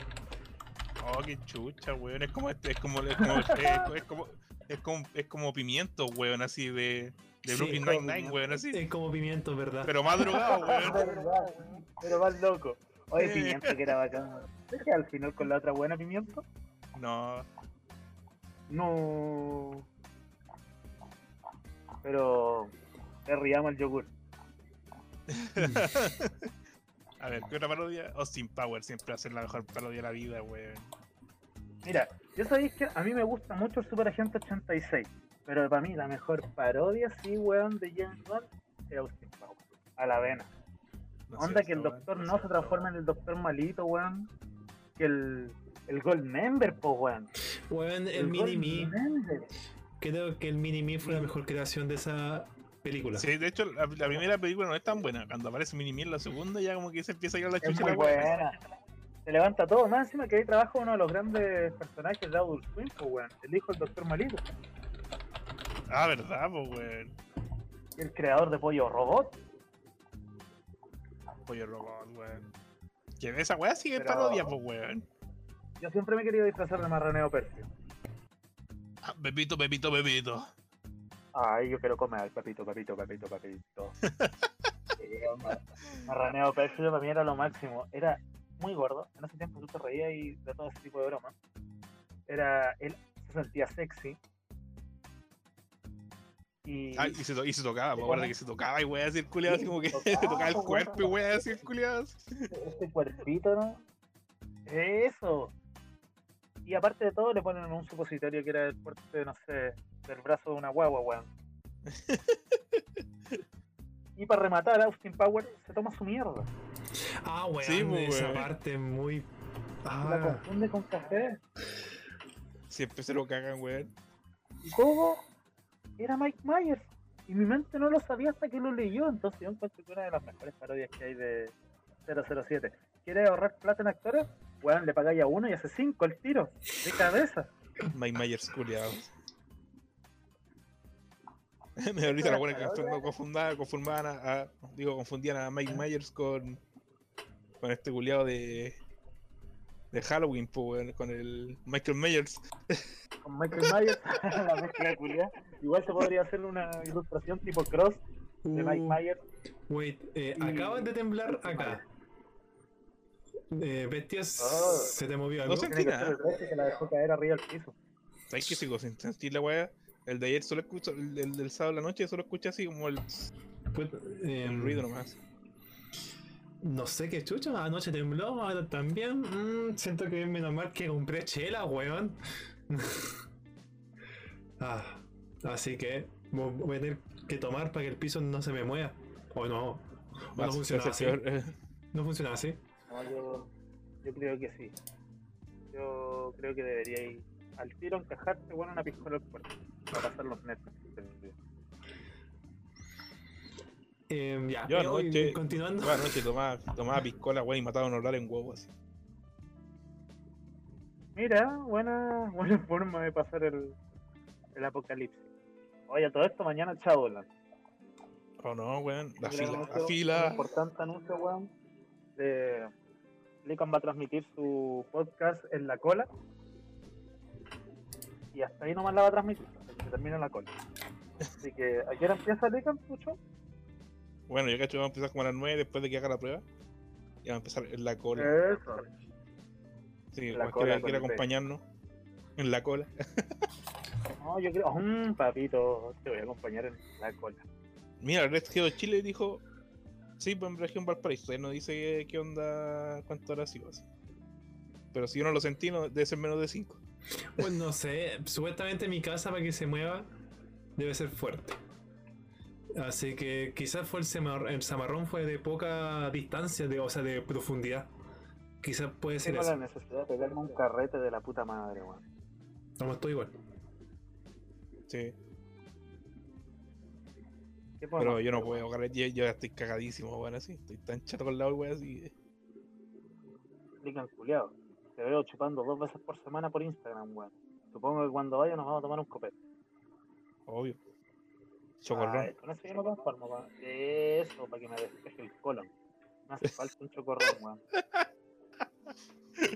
[SPEAKER 2] Oh, qué chucha, weón. Es como este, es como, es como, es, es como, es como, es como pimiento, weón, así de, de
[SPEAKER 3] Sí,
[SPEAKER 2] Brooklyn Nine-Nine, weón, así.
[SPEAKER 3] Es como pimiento, ¿verdad?
[SPEAKER 2] Pero más drogado, weón.
[SPEAKER 4] Pero más loco. Oye. Pimiento que era bacán. ¿Sabes que al final con la otra buena Pimiento?
[SPEAKER 2] No,
[SPEAKER 4] No. Pero. Riamos el yogur.
[SPEAKER 2] a ver, ¿qué otra parodia? Austin Power siempre va a ser la mejor parodia de la vida, weón.
[SPEAKER 4] Mira, yo sabéis que a mí me gusta mucho el Super Agente 86. Pero para mí la mejor parodia, sí, weón, de James Bond es Austin Power. A la vena.
[SPEAKER 2] No
[SPEAKER 4] Onda que el doctor no se transforma en el doctor malito, weón. Que el, el Gold Member, po, weón.
[SPEAKER 3] Weón, el
[SPEAKER 4] Gold
[SPEAKER 3] Mini-Me.
[SPEAKER 4] Member.
[SPEAKER 3] Creo que el Mini-Me fue la mejor creación de esa película.
[SPEAKER 2] Sí, de hecho, la, la primera película no es tan buena. Cuando aparece Mini en la segunda, ya como que se empieza a ir a la
[SPEAKER 4] Es
[SPEAKER 2] chucha
[SPEAKER 4] muy
[SPEAKER 2] la
[SPEAKER 4] buena. Se levanta todo. Más encima que ahí trabaja uno de los grandes personajes de Adult Swim, po, weón. El hijo del doctor malito.
[SPEAKER 2] Ah, verdad, pues, weón.
[SPEAKER 4] El creador de Pollo Robot.
[SPEAKER 2] Pollo robot, weón. Que esa weá sigue
[SPEAKER 4] Pero-
[SPEAKER 2] parodia, pues, weón.
[SPEAKER 4] Yo siempre me he querido disfrazar de marraneo persio.
[SPEAKER 2] Ah, Pepito, Pepito, Pepito.
[SPEAKER 4] Ay, yo quiero comer, papito, papito, papito, papito. Sí, ma- Marraneo persio para mí era lo máximo. Era muy gordo. En ese tiempo tú te reías y de todo ese tipo de bromas. Era, él se sentía sexy. Y
[SPEAKER 2] Ah, y se, to- y se tocaba, acuérdate
[SPEAKER 4] bueno.
[SPEAKER 2] que se tocaba y weá así el culiado, así como que se tocaba el cuerpo y weá así el culiado.
[SPEAKER 4] este cuerpito, ¿no? Eso. Y aparte de todo, le ponen un supositorio que era el porte, no sé, del brazo de una guagua, weón. y para rematar, Austin Power se toma su mierda.
[SPEAKER 3] Ah, weón,
[SPEAKER 2] Sí, pues,
[SPEAKER 3] esa
[SPEAKER 2] weón.
[SPEAKER 3] parte muy.
[SPEAKER 4] La
[SPEAKER 3] Ah,
[SPEAKER 4] confunde con café.
[SPEAKER 2] Siempre se lo cagan, weón.
[SPEAKER 4] Y Cobo era Mike Myers. Y mi mente no lo sabía hasta que lo leyó. Entonces yo encuentro que una de las mejores parodias que hay de 007. ¿Quiere ahorrar plata en actores? Weón, le pagáis a uno y hace cinco el tiro. De cabeza.
[SPEAKER 2] Mike Myers, culiado. Me risa la buena que confundaban, confundaban, confundaban a, a- digo, confundían a Mike Myers con, con este culiado de, de Halloween, pues, con el Michael Myers.
[SPEAKER 4] Con Michael Myers, la mezcla de. Igual se podría hacer una ilustración tipo cross de Mike
[SPEAKER 3] uh,
[SPEAKER 4] Myers.
[SPEAKER 3] Wait, eh,
[SPEAKER 4] Y-
[SPEAKER 3] acaban de temblar acá. Eh, Bestias,
[SPEAKER 4] Oh.
[SPEAKER 3] ¿se te movió
[SPEAKER 2] No
[SPEAKER 3] algo?
[SPEAKER 4] Tiene que
[SPEAKER 2] nada.
[SPEAKER 4] que la dejó caer arriba del piso.
[SPEAKER 2] ¿Sabes qué sigo sin sentir la weá? El de ayer solo escucho, el, el del sábado en la noche solo escuché así como el,
[SPEAKER 3] Pues, eh,
[SPEAKER 2] el ruido nomás.
[SPEAKER 3] No sé qué chucha, anoche tembló, ahora también. Mm, siento que menos mal que compré chela, weón. ah, así que vo- voy a tener que tomar para que el piso no se me mueva. O no, o no funciona así.
[SPEAKER 2] peor, eh.
[SPEAKER 3] No funciona así.
[SPEAKER 4] No, yo, yo creo que sí. Yo creo que debería ir al tiro encajarte bueno una pistola al cuerpo para pasar los netos.
[SPEAKER 3] Eh, ya,
[SPEAKER 2] Yo
[SPEAKER 3] eh, hoy,
[SPEAKER 2] anoche-
[SPEAKER 3] continuando.
[SPEAKER 2] Toda la noche tomaba, tomaba piscola, weón, y mataba a un oral en huevo así.
[SPEAKER 4] Mira, buena, buena forma de pasar el, el apocalipsis. Oye, todo esto mañana Shadowlands.
[SPEAKER 2] Oh no, weón, la fila,
[SPEAKER 4] anuncio,
[SPEAKER 2] la fila.
[SPEAKER 4] importante anuncio, weón. De... Lican va a transmitir su podcast en la cola. Y hasta ahí nomás la va a transmitir, hasta que termine en la cola. Así que, ¿a qué hora empieza Lican, Pucho?
[SPEAKER 2] Bueno, yo cacho, vamos a empezar como a las 9 después de que haga la prueba. Y vamos a empezar en la cola.
[SPEAKER 4] Eso.
[SPEAKER 2] Sí,
[SPEAKER 4] la cola
[SPEAKER 2] que
[SPEAKER 4] el
[SPEAKER 2] acompañarnos en la cola.
[SPEAKER 4] No, yo creo, mmm, papito, te voy a acompañar en la cola.
[SPEAKER 2] Mira, Red Geo Chile dijo, sí, pues en región Valparaíso. Él no dice qué onda, cuánto hora sigo así. Pero si yo no lo sentí, no, debe ser menos de 5.
[SPEAKER 3] Pues no sé, supuestamente mi casa para que se mueva debe ser fuerte. Así que quizás fue el, semar- el zamarrón fue de poca distancia, de, o sea, de profundidad. Quizás puede ser
[SPEAKER 4] Tengo la
[SPEAKER 3] eso.
[SPEAKER 4] necesidad de pegarme un carrete de la puta madre, weón.
[SPEAKER 3] Estamos todos igual.
[SPEAKER 2] Sí.
[SPEAKER 4] ¿Qué podemos
[SPEAKER 2] Pero yo no puedo, yo, yo ya estoy cagadísimo, weón, así. Estoy tan chato con la weón así.
[SPEAKER 4] Explican culiao. Te veo chupando dos veces por semana por Instagram, weón. Supongo que cuando vaya nos vamos a tomar un copete.
[SPEAKER 2] Obvio. Chocorrón.
[SPEAKER 4] Con eso yo me conformo, weón. Eso, para que me despeje el colon. Me hace falta un chocorrón, weón.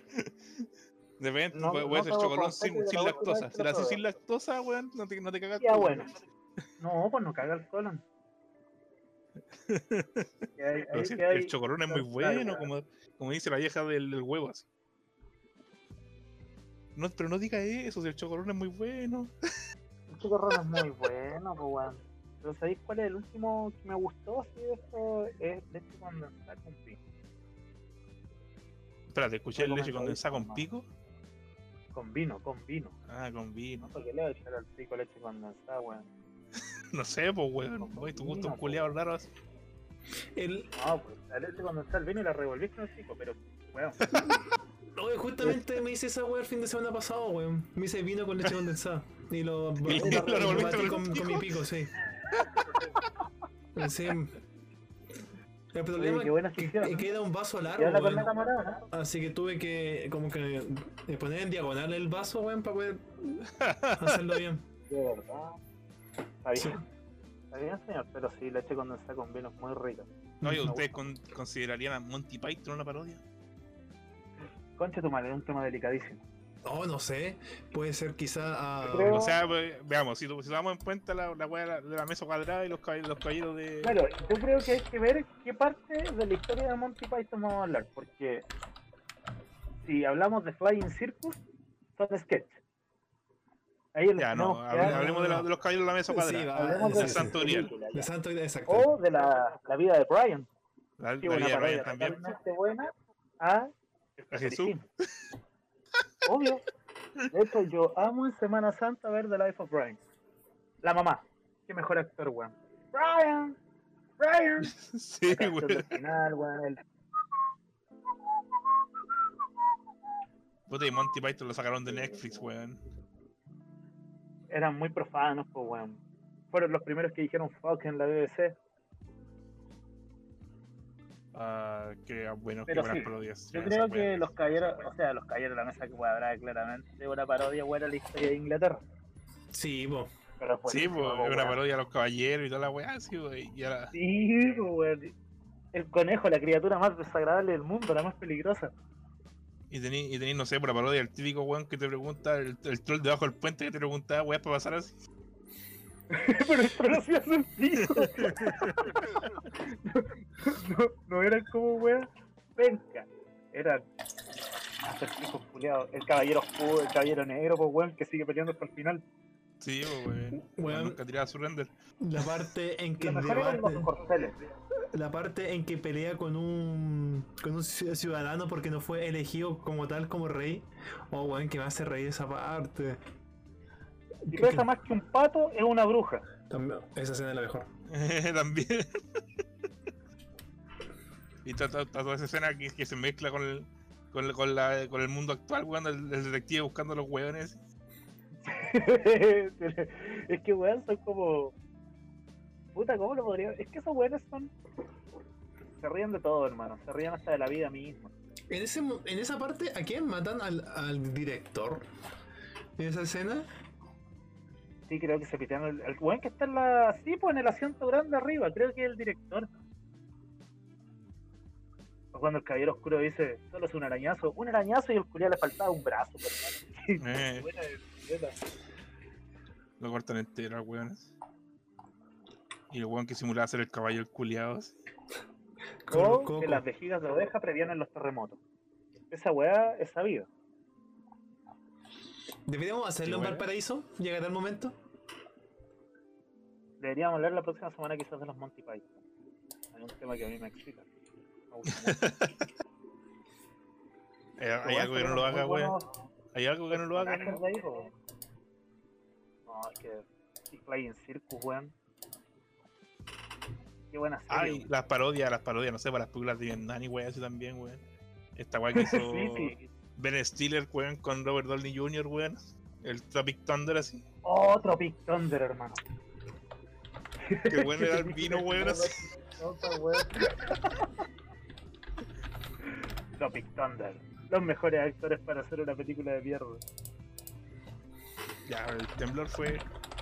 [SPEAKER 2] Depende,
[SPEAKER 4] no-
[SPEAKER 2] puede,
[SPEAKER 4] no
[SPEAKER 2] chocolón
[SPEAKER 4] concepto
[SPEAKER 2] sin,
[SPEAKER 4] de
[SPEAKER 2] lactosa. Si
[SPEAKER 4] lo
[SPEAKER 2] la haces sin lactosa, weón, no te, no te cagas
[SPEAKER 4] Ya, bueno. No, pues no caga el colon. Hay-
[SPEAKER 2] sí, el chocorrón es muy bueno, como, como dice la vieja del, del huevo, así. No, pero no diga eso, si el chocorrón es muy bueno.
[SPEAKER 4] El chocorrón es muy bueno, pues, weón. Pero ¿sabéis cuál es el último que me gustó? Sí, eso es leche condensada con pico.
[SPEAKER 2] Espérate, escuché
[SPEAKER 4] Algo
[SPEAKER 2] leche condensada con pico.
[SPEAKER 4] Con vino, con vino.
[SPEAKER 2] Ah, con vino.
[SPEAKER 4] No qué le voy a echar al pico leche condensada, weón.
[SPEAKER 2] No sé, pues, weón. Oye, tu gusto culiado raro así.
[SPEAKER 3] El,
[SPEAKER 4] No, pues la leche condensada al vino y la revolvís con el pico, pero, weón.
[SPEAKER 3] Oye, justamente me hice esa weá el fin de semana pasado, weón. Me hice vino con leche condensada. Y lo,
[SPEAKER 2] ¿Y
[SPEAKER 3] lo-
[SPEAKER 2] lo
[SPEAKER 3] lo
[SPEAKER 2] revolviste el
[SPEAKER 3] con, con mi pico, sí. Sí. El problema
[SPEAKER 4] Oye, qué buena
[SPEAKER 3] es que,
[SPEAKER 4] afición,
[SPEAKER 3] es
[SPEAKER 4] ¿no?
[SPEAKER 3] que era un vaso largo,
[SPEAKER 4] morada, ¿no?
[SPEAKER 3] Así que tuve que como que eh, poner en diagonal el vaso, weón, para poder hacerlo bien.
[SPEAKER 4] De verdad. Está bien.
[SPEAKER 3] Sí.
[SPEAKER 4] Está bien, señor, pero sí, leche condensada con vino es muy rica.
[SPEAKER 2] Oye,
[SPEAKER 3] Ujú.
[SPEAKER 2] ¿ustedes con- considerarían a Monty Python una parodia?
[SPEAKER 4] Concha tu madre, es un tema delicadísimo.
[SPEAKER 3] Oh, no sé. Puede ser quizá a.
[SPEAKER 4] Creo-
[SPEAKER 2] O sea, pues, veamos, si, si tomamos en cuenta la, la weá de la, de mesa cuadrada y los caballeros, los caballeros de.
[SPEAKER 4] Claro, yo creo que hay que ver qué parte de la historia de Monty Python vamos a hablar, porque si hablamos de Flying Circus, son sketch. Ahí
[SPEAKER 2] Ya, no, hable- hablemos de, la- de los caballeros de la mesa
[SPEAKER 3] Sí,
[SPEAKER 2] cuadrada.
[SPEAKER 3] va,
[SPEAKER 4] hablemos
[SPEAKER 3] sí,
[SPEAKER 4] de
[SPEAKER 2] el
[SPEAKER 3] sí.
[SPEAKER 2] santo
[SPEAKER 3] De santo exacto.
[SPEAKER 4] O de la, la vida de Brian,
[SPEAKER 2] La, vida de Brian también.
[SPEAKER 4] buena a
[SPEAKER 2] A Jesús.
[SPEAKER 4] Obvio. De hecho, yo amo en Semana Santa ver The Life of Brian. La mamá. Qué mejor actor, weón. Brian. Brian.
[SPEAKER 2] Sí, weón.
[SPEAKER 4] final, weón. el-
[SPEAKER 2] Puta, y Monty Python lo sacaron de Netflix, weón.
[SPEAKER 4] Eran muy profanos, pues, weón. Fueron los primeros que dijeron fuck en la BBC.
[SPEAKER 2] Ah, qué bueno, qué
[SPEAKER 4] Pero
[SPEAKER 2] buenas
[SPEAKER 4] sí,
[SPEAKER 2] parodias.
[SPEAKER 4] Yo creo que los caballeros, o sea, los caballeros de la mesa que cuadrada claramente una parodia buena de la historia de Inglaterra.
[SPEAKER 3] Sí, po.
[SPEAKER 4] Pero
[SPEAKER 2] Sí, pues, una parodia a los caballeros y toda la weá, sí, wey. Y ahora,
[SPEAKER 4] Sí. El conejo, la criatura más desagradable del mundo, la más peligrosa.
[SPEAKER 2] y tení, y tení, no sé, por la parodia del típico weón que te pregunta, el, el troll debajo del puente que te pregunta, weá, para pasar así.
[SPEAKER 4] Pero esto no hacía sentido. no, no, no eran como weón. Penca. Eran acertijos culiados. El caballero oscuro, el caballero negro, pues weón, que sigue peleando hasta el final.
[SPEAKER 2] Sí, pues, weón.
[SPEAKER 3] Weón.
[SPEAKER 2] Nunca tiraba su render.
[SPEAKER 3] La parte en que debate- la parte en que pelea con un con un ci- ciudadano porque no fue elegido como tal como rey. Oh, weón, que me hace reír esa parte.
[SPEAKER 4] Si
[SPEAKER 3] Que-
[SPEAKER 4] pesa
[SPEAKER 3] que-
[SPEAKER 4] más que un pato, es una bruja.
[SPEAKER 3] También- Esa escena es la mejor.
[SPEAKER 2] También. y está, toda esa escena que, que se mezcla con el, con, el- con la, con el mundo actual, weón, el, el detective buscando a los weones.
[SPEAKER 4] es que weón son como. Puta, ¿cómo lo podría.? Es que esos weones son. Se ríen de todo, hermano. Se ríen hasta de la vida misma.
[SPEAKER 3] En, ese, en esa parte, ¿a quién matan? ¿Al, al director? En esa escena.
[SPEAKER 4] Sí, creo que se pitean el, el weón que está en la. Sí, pues en el asiento grande arriba, creo que es el director. O cuando el caballero oscuro dice, solo es un arañazo, un arañazo y el culiao le faltaba un brazo.
[SPEAKER 2] Eh,
[SPEAKER 4] Buena
[SPEAKER 2] lo cortan entero a weones. Y el weón que simulaba ser el caballo el culiado.
[SPEAKER 3] Con
[SPEAKER 4] O
[SPEAKER 3] Coco.
[SPEAKER 4] que las vejigas de oveja previenen los terremotos. Esa weá es sabida.
[SPEAKER 3] ¿Deberíamos hacerlo en. Valparaíso? ¿Llegará el momento?
[SPEAKER 4] Deberíamos hablar la próxima semana quizás de los Monty Python. Hay un tema que a mí me excita. Me gusta mucho.
[SPEAKER 2] Eh, Hay algo que no lo haga,
[SPEAKER 4] buenos
[SPEAKER 2] Hay algo que no lo haga.
[SPEAKER 4] ahí. No, es que y Flying Circus, weón. Qué buena serie.
[SPEAKER 2] Ay, las parodias, las parodias, no sé, para las películas de Vietnam y weón, así también, weón. Esta weá que hizo
[SPEAKER 4] sí, sí.
[SPEAKER 2] Ben Stiller, weón, con Robert Downey Jr., weón. El Tropic Thunder, así.
[SPEAKER 4] Otro Big Thunder, hermano.
[SPEAKER 2] Qué bueno era el vino, weón. así.
[SPEAKER 4] Otra, weón. Tropic Thunder. Los mejores actores para hacer una película de mierda.
[SPEAKER 2] Ya, el temblor fue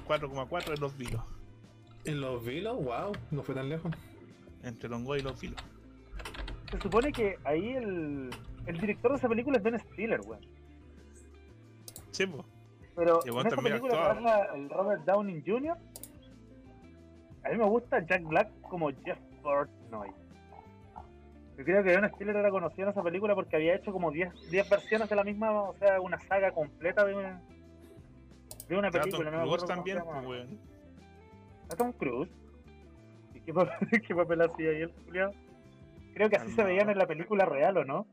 [SPEAKER 2] 4,4 en los vinos.
[SPEAKER 3] En los vilos, wow, no fue tan lejos.
[SPEAKER 2] Entre Longoy y los vinos.
[SPEAKER 4] Se supone que ahí el, el director de esa película es Ben Stiller, weón.
[SPEAKER 2] Sí, pues.
[SPEAKER 4] Pero en esa película el Robert Downey Jr. A mí me gusta Jack Black como Jeff Portnoy. Yo creo que Ben Stiller era conocido en esa película porque había hecho como 10 10 versiones de la misma, o sea, una saga completa de una, de una
[SPEAKER 2] Tom
[SPEAKER 4] película. No me
[SPEAKER 2] Cruise también, pues, weón.
[SPEAKER 4] ¿A Tom Cruise? ¿Y qué papel, qué papel hacía ahí el culiao? Creo que así se veían en la película real, ¿o no?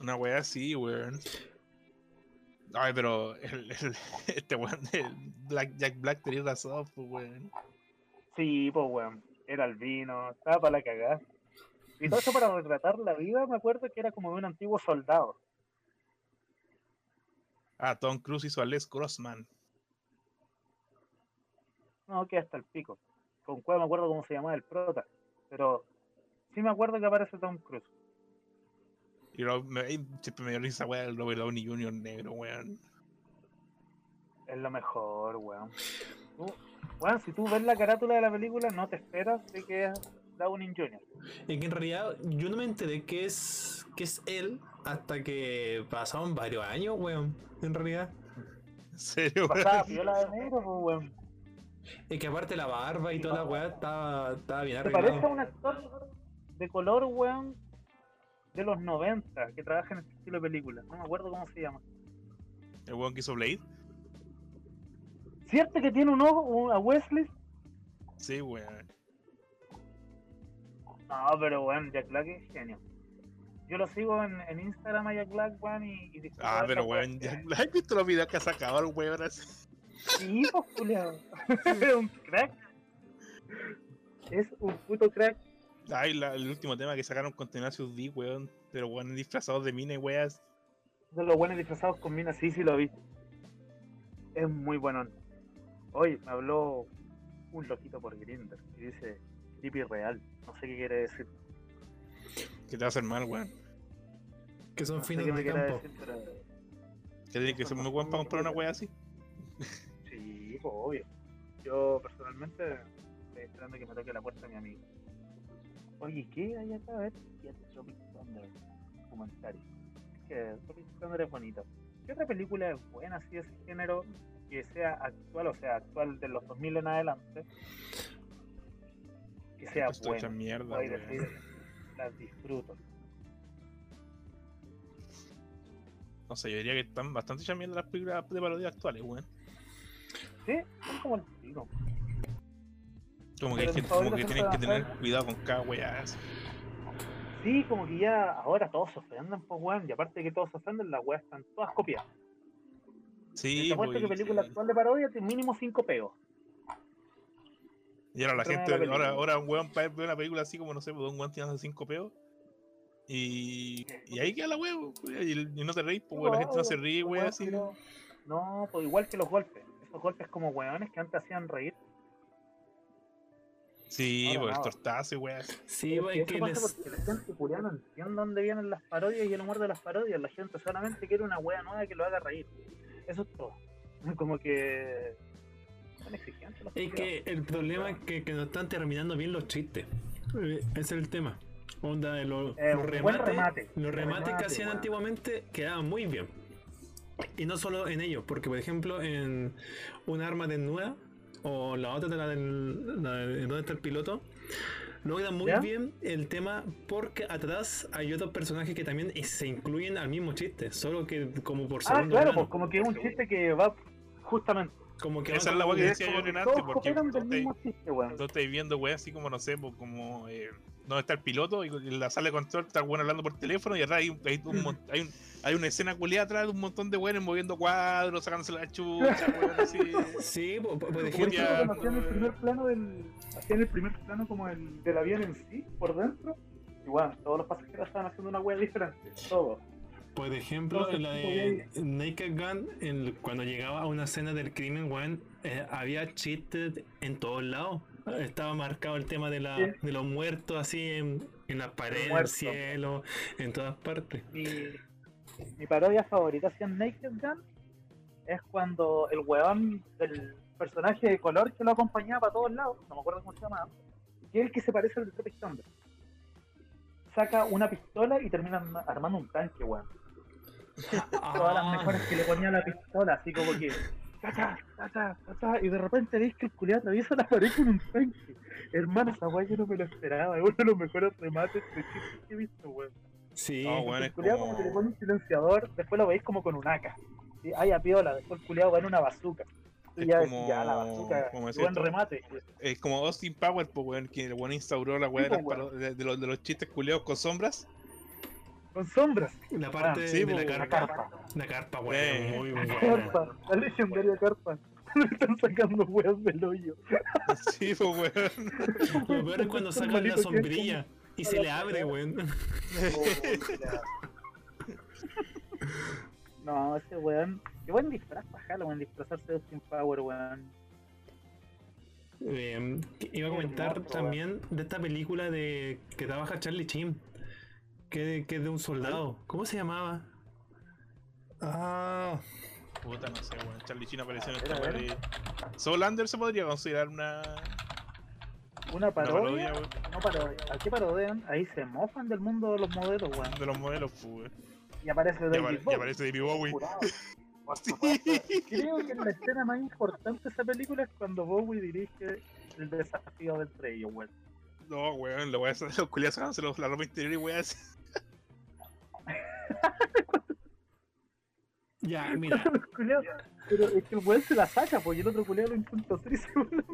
[SPEAKER 2] Una wea así, weón. Ay, pero el, el- este weón de Black, Jack Black tenía razón, pues, weón.
[SPEAKER 4] Sí, pues weón. Era el vino, estaba para la cagada. Y todo eso para retratar la vida, me acuerdo que era como de un antiguo soldado.
[SPEAKER 2] Ah, Tom Cruise hizo a Les Crossman.
[SPEAKER 4] No, que hasta el pico. Con cuál me acuerdo cómo se llamaba el prota. Pero sí me acuerdo que aparece Tom Cruise.
[SPEAKER 2] Y lo- me, siempre me dio risa, weón, el Robert Downey Jr. negro, weón.
[SPEAKER 4] Es lo mejor, weón. Weón, si tú ves la carátula de la película, no te esperas de que es Downing Jr.
[SPEAKER 3] Y que en realidad yo no me enteré que es, que es él hasta que pasaron varios años, weón. En realidad.
[SPEAKER 2] En serio,
[SPEAKER 4] Pasaba piola de negro, pues, weón.
[SPEAKER 3] Y que aparte la barba y toda la weá estaba, estaba bien
[SPEAKER 4] Se parece a
[SPEAKER 3] arreglado.
[SPEAKER 4] un actor de color, weón, de los 90, que trabaja en este estilo de película. No me acuerdo cómo se llama.
[SPEAKER 2] El weón que hizo Blade.
[SPEAKER 4] ¿Cierto que tiene un ojo a Wesley?
[SPEAKER 2] Sí, weón.
[SPEAKER 4] No, pero weón, Jack Black es genio. Yo lo sigo en, en Instagram a Jack Black, weón, y, y
[SPEAKER 2] Ah,
[SPEAKER 4] de
[SPEAKER 2] pero weón. Jack Black, ¿has visto los videos que ha sacado el weón así?
[SPEAKER 4] Sí, pues, culiao. Es un crack. Es un puto crack.
[SPEAKER 2] Ay, la- el último tema que sacaron con Tenacious D, weón. Pero weón, disfrazados de mina y weas.
[SPEAKER 4] De los buenos disfrazados con minas, sí, sí lo vi. Es muy bueno. Hoy me habló un loquito por Grindr y dice creepy real. No sé qué quiere decir.
[SPEAKER 2] Que te va a hacer mal, weón.
[SPEAKER 3] Que son
[SPEAKER 4] No sé
[SPEAKER 3] finos
[SPEAKER 4] qué me
[SPEAKER 3] de campo.
[SPEAKER 4] decir, pero
[SPEAKER 2] Que tiene que ser muy buen para comprar una wea así.
[SPEAKER 4] sí, pues obvio. Yo personalmente estoy esperando que me toque la puerta mi amigo. Oye, ¿qué hay acá? A ver, y el Tropic Thunder. Comentario. Es que Tropic Thunder es bonito. ¿Qué otra película es buena así de ese género que sea actual, o sea, actual de los 2000 en adelante? Que sea
[SPEAKER 2] hecha
[SPEAKER 4] buena.
[SPEAKER 2] mierda,
[SPEAKER 4] decir, las disfruto.
[SPEAKER 2] No sé, yo diría que están bastante hechas mierda las películas de parodia actuales, weón.
[SPEAKER 4] Sí, son como el pico.
[SPEAKER 2] Como que, hay gente- como que tienen que tener cuidado con cada así.
[SPEAKER 4] Sí, como que ya ahora todos se ofenden, pues weón, y aparte de que todos se ofenden, las weas están todas copiadas.
[SPEAKER 2] Sí,
[SPEAKER 4] te apuesto
[SPEAKER 2] pues,
[SPEAKER 4] que película
[SPEAKER 2] sí.
[SPEAKER 4] actual de parodia tiene mínimo 5 peos.
[SPEAKER 2] Y ahora la gente,
[SPEAKER 4] la
[SPEAKER 2] ahora, ahora un weón para ver una película así como no sé, pues un weón tirando cinco peos. Y, y ahí queda la weón, y, y no te reís, pues weón, la gente no se ríe,
[SPEAKER 4] Pues,
[SPEAKER 2] weón, así.
[SPEAKER 4] pero- No, pues igual que los golpes. Esos golpes como weones que antes hacían reír.
[SPEAKER 2] Sí,
[SPEAKER 4] Ahora
[SPEAKER 2] pues el tortazo, y weón.
[SPEAKER 3] Sí, pues,
[SPEAKER 4] que
[SPEAKER 3] es que les...
[SPEAKER 4] porque la gente no entiende dónde vienen las parodias y el humor de las parodias. La gente solamente quiere una wea nueva que lo haga reír. Eso es todo. Como que son exigentes los
[SPEAKER 3] Es que el problema es que, que no están terminando bien los chistes. Eh, Ese es el tema. Onda,
[SPEAKER 4] Eh,
[SPEAKER 3] los
[SPEAKER 4] buen
[SPEAKER 3] remates,
[SPEAKER 4] remate.
[SPEAKER 3] los remates que hacían antiguamente quedaban muy bien. Y no solo en ellos, porque por ejemplo en un arma desnuda o la otra de la del la de donde está el piloto logran muy
[SPEAKER 4] ¿Ya?
[SPEAKER 3] bien el tema porque atrás hay otros personajes que también se incluyen al mismo chiste, solo que como por
[SPEAKER 4] Ah,
[SPEAKER 3] segundo
[SPEAKER 4] claro,
[SPEAKER 3] plano.
[SPEAKER 4] pues como que es un chiste que va justamente.
[SPEAKER 3] Como que
[SPEAKER 2] Esa es la weá que decía yo
[SPEAKER 4] que
[SPEAKER 2] en antes, porque
[SPEAKER 4] del
[SPEAKER 2] estáis- viendo weón así como no sé, pues como eh, donde está el piloto y en la sala de control está el weón hablando por teléfono y atrás hay, un- hay, un hay, un- hay una escena culiada atrás de un montón de weones moviendo cuadros, sacándose la chucha, weón, así.
[SPEAKER 3] Sí, po- por, ejemplo,
[SPEAKER 4] hacían el primer plano del. Hacían el primer plano como el del avión en sí, por dentro. Igual, todos los pasajeros estaban haciendo una wea diferente. Todos.
[SPEAKER 3] Por ejemplo,
[SPEAKER 4] Entonces,
[SPEAKER 3] la de Naked Gun, el- cuando llegaba a una escena del crimen, weón, eh, había chistes en todos lados. Estaba marcado el tema de, la,
[SPEAKER 4] Sí.
[SPEAKER 3] de los muertos así en, en las paredes, en el cielo, en todas partes.
[SPEAKER 4] Mi, mi parodia favorita hacia Naked Gun es cuando el weón del personaje de color que lo acompañaba para todos lados, no me acuerdo cómo se llamaba, que es el que se parece al de Tropic Thunder. Saca una pistola y termina arma- armando un tanque, weón. Todas las mejores que le ponía la pistola, así como que. ¡Tacha! ¡Tacha! ¡Tacha! Y de repente veis que el culiado atraviesa la pared con un tanque. Hermano, esa weá yo no me lo esperaba. Es uno de los mejores remates de chistes que he visto, weón.
[SPEAKER 3] sí.
[SPEAKER 2] No, weón, es
[SPEAKER 4] el culiado como... que le
[SPEAKER 2] como.
[SPEAKER 4] pone un silenciador, después lo veis como con un AK. ¿sí? Ay, a piola, después el culiado va en una bazooka. Y
[SPEAKER 2] Es
[SPEAKER 4] ya,
[SPEAKER 2] como-
[SPEAKER 4] ya la bazooka,
[SPEAKER 2] como
[SPEAKER 4] buen remate.
[SPEAKER 2] Es como Austin Power, pues, weón, que el weón instauró la weá
[SPEAKER 4] Sí,
[SPEAKER 2] de los, de los chistes culeados con sombras.
[SPEAKER 4] Con sombras.
[SPEAKER 3] La parte
[SPEAKER 2] sí,
[SPEAKER 3] de la carpa.
[SPEAKER 4] carpa.
[SPEAKER 3] La carpa, weón,
[SPEAKER 2] Eh.
[SPEAKER 3] muy
[SPEAKER 4] La
[SPEAKER 3] buena.
[SPEAKER 4] carpa. La legendaria carpa. Le están sacando weas del hoyo.
[SPEAKER 2] Sí, weón.
[SPEAKER 3] Lo peor es cuando
[SPEAKER 4] Son
[SPEAKER 3] sacan la sombrilla y se le abre, weón.
[SPEAKER 4] No, ese weón. Qué buen disfraz para Halloween, disfrazarse de Austin Power, weón.
[SPEAKER 3] Eh, iba a comentar también de esta película de que trabaja Charlie Chin, que, que es de un soldado. ¿Cómo se llamaba? Ah,
[SPEAKER 2] Puta, no sé, weón. Charlie Chin apareció en
[SPEAKER 4] A ver,
[SPEAKER 2] esta de. Solander se podría considerar una.
[SPEAKER 4] Una
[SPEAKER 2] Una
[SPEAKER 4] parodia.
[SPEAKER 2] parodia, weón.
[SPEAKER 4] no parodia. ¿A qué parodian? Ahí se mofan del mundo de los modelos, weón.
[SPEAKER 2] De los modelos, pues.
[SPEAKER 4] Y aparece
[SPEAKER 2] Y,
[SPEAKER 4] David
[SPEAKER 2] apare- y
[SPEAKER 4] Bowie.
[SPEAKER 2] aparece David Bowie.
[SPEAKER 4] Creo que la escena más importante de esa película es cuando Bowie dirige el desafío del ellos, weón.
[SPEAKER 2] No, weón, lo voy a hacer los culiados sacándose los- la ropa interior y weón.
[SPEAKER 3] ya, mira.
[SPEAKER 4] Pero es que el weón se la saca, pues, y el otro culiado lo intenta hacer y se vuelve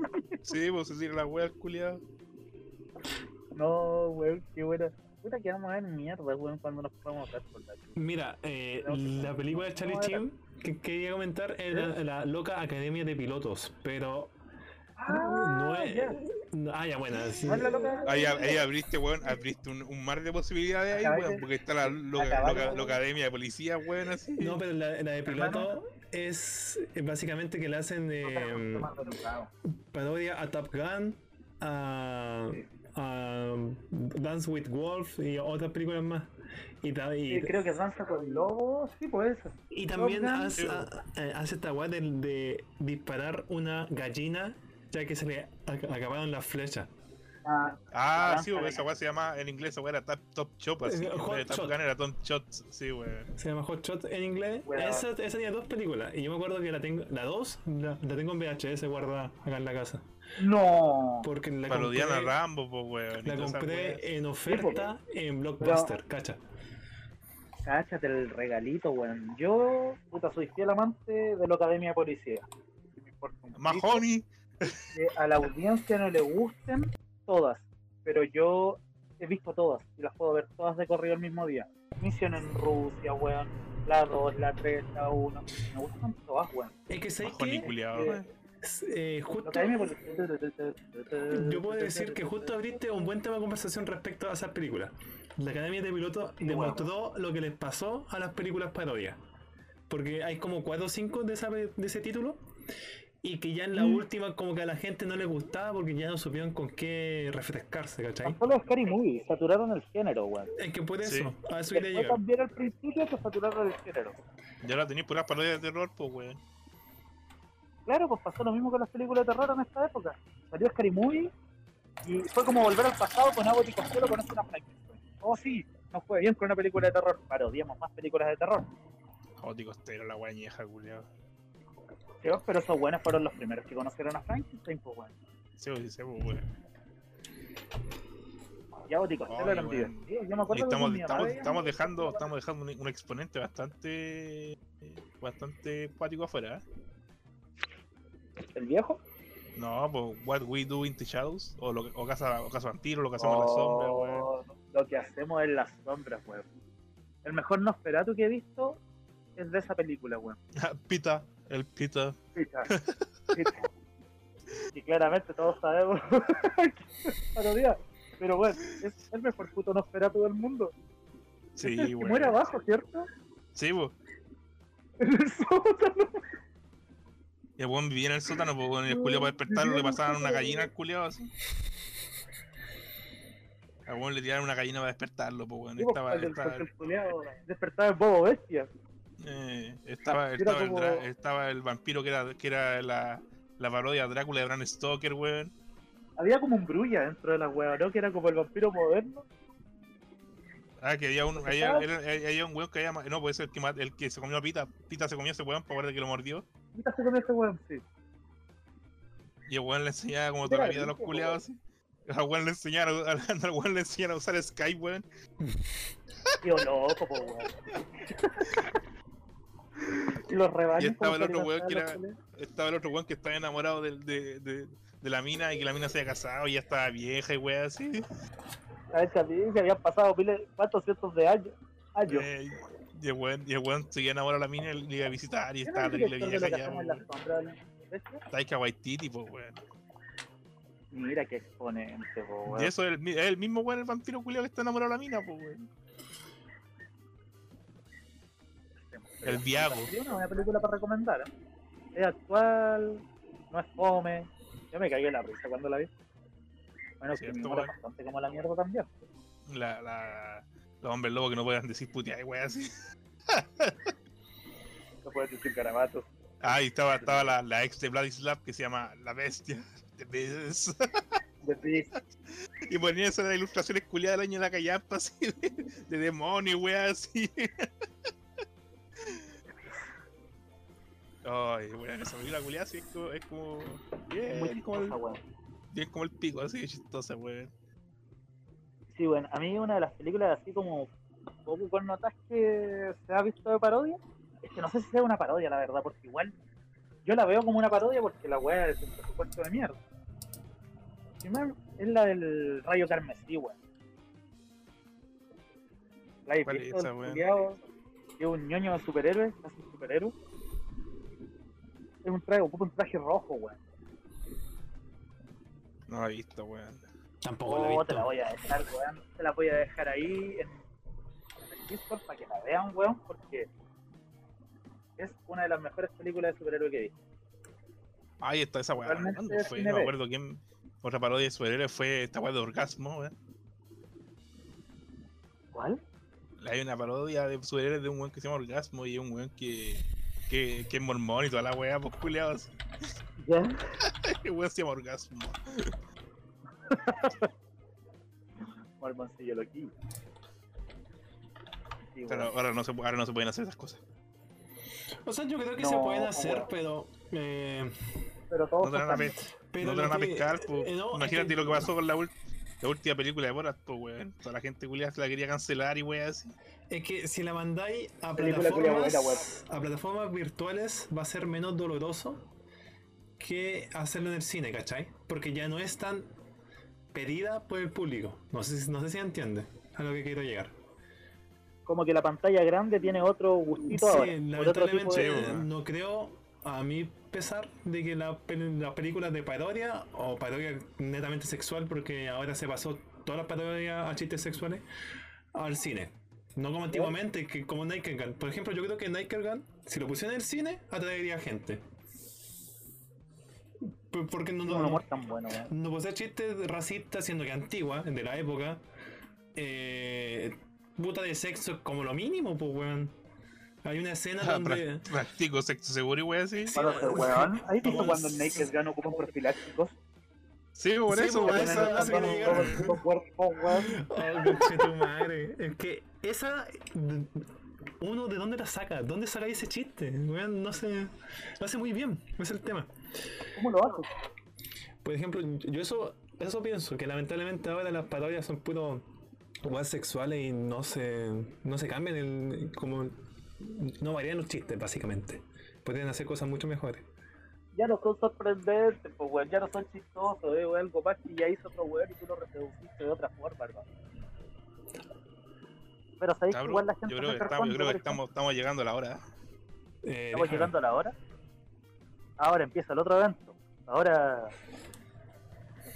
[SPEAKER 2] Sí, pues se tira la weá al culiado.
[SPEAKER 4] No, weón, qué buena. Puta que vamos a ver mierda, weón, cuando nos podamos dar por la.
[SPEAKER 3] Mira, eh, la película de Charlie Chin que quería comentar era la loca Academia de Pilotos, pero no es.
[SPEAKER 4] ya.
[SPEAKER 3] Ah, ya, bueno.
[SPEAKER 2] Ahí, ahí abriste, weón, abriste un, un mar de posibilidades ahí, weón, porque está la loca,
[SPEAKER 4] acabaste-
[SPEAKER 2] loca- loca academia de policía, weón, así.
[SPEAKER 3] No, pero la, la de piloto es básicamente que le hacen eh, parodia a Top Gun, a, a Dance with Wolf y otras películas más. Y,
[SPEAKER 4] creo que danza con lobo, sí, pues eso.
[SPEAKER 3] y también hace, eh, hace esta weá de, de disparar una gallina ya que se le ac- acabaron las flechas.
[SPEAKER 4] Ah,
[SPEAKER 2] Ah, sí, esa weá se llama en inglés, esa weá era Top, top Chop, así.
[SPEAKER 3] Eh, Hot
[SPEAKER 2] de Top
[SPEAKER 3] Shot.
[SPEAKER 2] Gun era Top Shots, sí, weón.
[SPEAKER 3] Se llama Hot Shot en inglés.
[SPEAKER 4] Weá.
[SPEAKER 3] Esa, esa tenía dos películas. Y yo me acuerdo que la tengo, la dos, la, la tengo en VHS guardada acá en la casa.
[SPEAKER 4] no.
[SPEAKER 3] Porque la
[SPEAKER 2] Parodian a
[SPEAKER 3] compré,
[SPEAKER 2] Rambo, pues, weón.
[SPEAKER 3] la compré en oferta en Blockbuster, cacha.
[SPEAKER 4] Cáchate el regalito, weón. Yo, puta, soy fiel amante de la Academia de Policía.
[SPEAKER 2] Mahoney.
[SPEAKER 4] Que a la audiencia no le gusten todas, pero yo he visto todas y las puedo ver todas de corrido el mismo día. Misión en Rusia, weón. La 2, la 3, la 1. Me gustan todas, weón.
[SPEAKER 3] Es que que
[SPEAKER 2] culiado.
[SPEAKER 4] Eh,
[SPEAKER 3] eh,
[SPEAKER 4] La
[SPEAKER 3] justo yo puedo decir que justo abriste un buen tema de conversación respecto a esas películas. La Academia de Pilotos demostró lo que les pasó a las películas parodias. Porque hay como 4 o 5 de, esa, de ese título. Y que ya en la
[SPEAKER 4] Mm.
[SPEAKER 3] última como que a la gente no le gustaba porque ya no supieron con qué refrescarse, ¿cachai?
[SPEAKER 4] Solo Scary Movie, saturaron el género, weón.
[SPEAKER 3] Es que por
[SPEAKER 2] Sí.
[SPEAKER 3] eso, a eso
[SPEAKER 4] Después
[SPEAKER 3] llegar.
[SPEAKER 4] también al principio que saturaron el género.
[SPEAKER 2] Ya la tenéis puras parodias de terror, pues, weón.
[SPEAKER 4] Claro, pues pasó lo mismo con las películas de terror en esta época. Salió Scary Movie y fue como volver al pasado con Abbott y Costello con una Frankenstein. Oh sí, nos fue bien con una película de terror. Parodiamos más películas de terror.
[SPEAKER 2] Jótico estero, la guañeja, culiado.
[SPEAKER 4] Pero esos buenos fueron los primeros que conocieron a Frankenstein, pues bueno.
[SPEAKER 2] Sí, sí, pues, weón.
[SPEAKER 4] Y Abbott y Costello
[SPEAKER 2] Ay,
[SPEAKER 4] eran
[SPEAKER 2] weón.
[SPEAKER 4] divertidos. Yo me acuerdo
[SPEAKER 2] estamos,
[SPEAKER 4] mamá
[SPEAKER 2] estamos, estamos dejando, estamos dejando un, un exponente bastante bastante cuático afuera, ¿eh?
[SPEAKER 4] ¿El viejo?
[SPEAKER 2] No, pues What We Do in the Shadows, o, lo, o Casa, o Casa Vampiro, lo que hacemos en la sombra, weón.
[SPEAKER 4] Oh, Lo que hacemos en las sombras, weón. El mejor Nosferatu que he visto es de esa película, weón.
[SPEAKER 2] Pita, el Pita.
[SPEAKER 4] Pita. Pita. Y claramente todos sabemos parodia. Pero bueno, es el mejor puto Nosferatu del mundo.
[SPEAKER 2] Sí,
[SPEAKER 4] que
[SPEAKER 2] weón.
[SPEAKER 4] muere abajo, ¿cierto?
[SPEAKER 2] Sí, pues.
[SPEAKER 4] En el sótano.
[SPEAKER 2] Y el weón vivía en el sótano, pues weón, y el culiao para despertarlo le pasaban una gallina al culiao así. Al weón le tiraron una gallina para despertarlo, pues.
[SPEAKER 4] Sí, pues,
[SPEAKER 2] Estaba,
[SPEAKER 4] el-
[SPEAKER 2] estaba,
[SPEAKER 4] el culiao despertaba el bobo bestia.
[SPEAKER 2] Eh, estaba, estaba, el,
[SPEAKER 4] como-
[SPEAKER 2] estaba el vampiro que era, que era la, la parodia Drácula de Bram Stoker, weón.
[SPEAKER 4] Había como un brulla dentro de la hueá, ¿no? Que era como el vampiro moderno.
[SPEAKER 2] Ah, que había un, había, era- había un weón que había, no, puede ser el que, el que se comió a Pita. Pita se comió a ese weón para ver que lo mordió.
[SPEAKER 4] ¿Qué se con ese weón? Sí.
[SPEAKER 2] Y el weón le enseñaba como toda la vida a los
[SPEAKER 4] rico,
[SPEAKER 2] culiados así. Al weón le enseñaron, al, al weón le enseñaron a usar Skype, weón.
[SPEAKER 4] Tío loco, po, weón. Y los rebaños.
[SPEAKER 2] Y estaba el otro weón que era- Estaba el otro weón que estaba enamorado del- de, de, de la mina y que la mina se había casado y ya estaba vieja y weón así.
[SPEAKER 4] A esa vieja habían pasado miles, cuántos cientos de años. años.
[SPEAKER 2] Eh, y el weón, y el weón seguía enamorado de la mina y le iba a visitar y
[SPEAKER 4] ¿Quién era
[SPEAKER 2] estaba terrible vieja ya? Taika Waititi, pues weón.
[SPEAKER 4] Mira qué exponente, po,
[SPEAKER 2] Y
[SPEAKER 4] weón.
[SPEAKER 2] eso es el, mi- es el mismo weón, el vampiro culiao que está enamorado de la mina, pues weón. El Viago.
[SPEAKER 4] Es una buena película para recomendar. ¿eh? Es actual, no es fome. Yo me caí en la risa cuando la vi. Bueno, que
[SPEAKER 2] weón.
[SPEAKER 4] bastante como la mierda también.
[SPEAKER 2] La, la, los hombres lobos que no puedan decir putear y weón así.
[SPEAKER 4] No puedes decir garabatos.
[SPEAKER 2] Ah, y estaba, estaba la, la ex de Vladislav que se llama La Bestia. The Beast.
[SPEAKER 4] De Beast.
[SPEAKER 2] Y ponía esas ilustraciones culiadas del año de la callampa así de, de demonio, weón, así. Ay, weón, esa película culiada así es como, es como.
[SPEAKER 4] Muy
[SPEAKER 2] como, el,
[SPEAKER 4] weón.
[SPEAKER 2] bien como el pico, así de chistosa, weón.
[SPEAKER 4] Sí, bueno, a mí una de las películas así como poco con notas que se ha visto de parodia, es que no sé si sea una parodia, la verdad, porque igual yo la veo como una parodia porque la weá es un presupuesto de mierda. Primero, es la del Rayo Carmesí, weón. ¿La habéis
[SPEAKER 2] ¿Cuál es
[SPEAKER 4] visto? es un ñoño de superhéroe, casi un superhéroe. Es un traje, ocupa un traje rojo, weón.
[SPEAKER 2] No la he visto, weón.
[SPEAKER 3] Tampoco la he
[SPEAKER 4] Oh, te la
[SPEAKER 3] visto.
[SPEAKER 4] voy a dejar, weón. Te la voy a dejar ahí en, en el Discord para que la vean, weón, porque es una de las mejores películas de superhéroe que he visto.
[SPEAKER 2] Ahí está esa weá.
[SPEAKER 4] Realmente
[SPEAKER 2] ¿Cuándo
[SPEAKER 4] es
[SPEAKER 2] fue?
[SPEAKER 4] cine
[SPEAKER 2] No me acuerdo quién. Otra parodia de superhéroes fue esta weá de orgasmo, weón.
[SPEAKER 4] ¿Cuál?
[SPEAKER 2] Hay una parodia de superhéroes de un weón que se llama Orgasmo y es un weón que, que, que es mormón y toda la weá, pues culiados.
[SPEAKER 4] ¿Ya?
[SPEAKER 2] El weón se llama Orgasmo.
[SPEAKER 4] Mormoncillo loquillo. Sí,
[SPEAKER 2] Pero ahora no, se, ahora no se pueden hacer esas cosas.
[SPEAKER 3] O sea, yo creo que
[SPEAKER 4] No,
[SPEAKER 3] se pueden hacer, pero. Eh,
[SPEAKER 4] Pero todos
[SPEAKER 2] No te van a, pe- no te van a pescar, pues.
[SPEAKER 3] eh, no, es
[SPEAKER 2] Imagínate
[SPEAKER 3] que-
[SPEAKER 2] lo que pasó con la, ul- la última película de Borat, pues weón. Toda la gente culiada se la quería cancelar y weón así.
[SPEAKER 3] Es que si la mandáis a plataformas, a plataformas virtuales va a ser menos doloroso que hacerlo en el cine, ¿cachai? Porque ya no es tan pedida por el público. No sé, si- no sé si entiende a lo que quiero llegar.
[SPEAKER 4] Como que la pantalla grande tiene otro gustito ahora.
[SPEAKER 3] Sí,
[SPEAKER 4] por otro tipo
[SPEAKER 3] lamentablemente
[SPEAKER 4] de-
[SPEAKER 3] no creo, a mi pesar, de que la las películas de parodia o parodia netamente sexual, porque ahora se pasó todas las parodias a chistes sexuales al cine. No como antiguamente, que como Naked Gun. Por ejemplo, yo creo que Naked Gun, si lo pusieran en el cine, atraería gente. Porque no, no, no,
[SPEAKER 4] tan bueno, weón.
[SPEAKER 3] no posee chistes racistas, siendo que antigua, de la época. Eh, puta de sexo como lo mínimo, pues, weón. Hay una escena
[SPEAKER 2] Ah,
[SPEAKER 3] donde.
[SPEAKER 2] pra- Practico sexo seguro y weón así.
[SPEAKER 3] Sí,
[SPEAKER 4] Para ser weón. ¿Has visto cuando en Naked Gun ocupan profilácticos?
[SPEAKER 2] Sí, por
[SPEAKER 3] Sí,
[SPEAKER 2] eso, esa-
[SPEAKER 4] el puto cuerpo, weón.
[SPEAKER 3] Oh, conche tu madre. Es que esa. Uno, ¿de dónde la saca? ¿Dónde saca ese chiste? Weón, no sé. Lo hace muy bien, ese es el tema.
[SPEAKER 4] ¿Cómo lo haces?
[SPEAKER 3] Por ejemplo, yo eso, eso pienso, que lamentablemente ahora las parodias son puros weas sexuales y no se, no se cambian el, como no varían los chistes básicamente. Podrían hacer cosas mucho mejores.
[SPEAKER 4] Ya no son sorprendentes, pues weón, ya no son chistosos, eh, weón, algo más que ya hizo otro weón y tú lo reproduciste de otra forma, hermano. Pero sabéis que igual la gente
[SPEAKER 2] yo creo que, estamos, yo creo que estamos, estamos llegando a la hora.
[SPEAKER 3] Eh,
[SPEAKER 4] Estamos
[SPEAKER 3] déjame-
[SPEAKER 4] llegando a la hora. Ahora empieza el otro evento. Ahora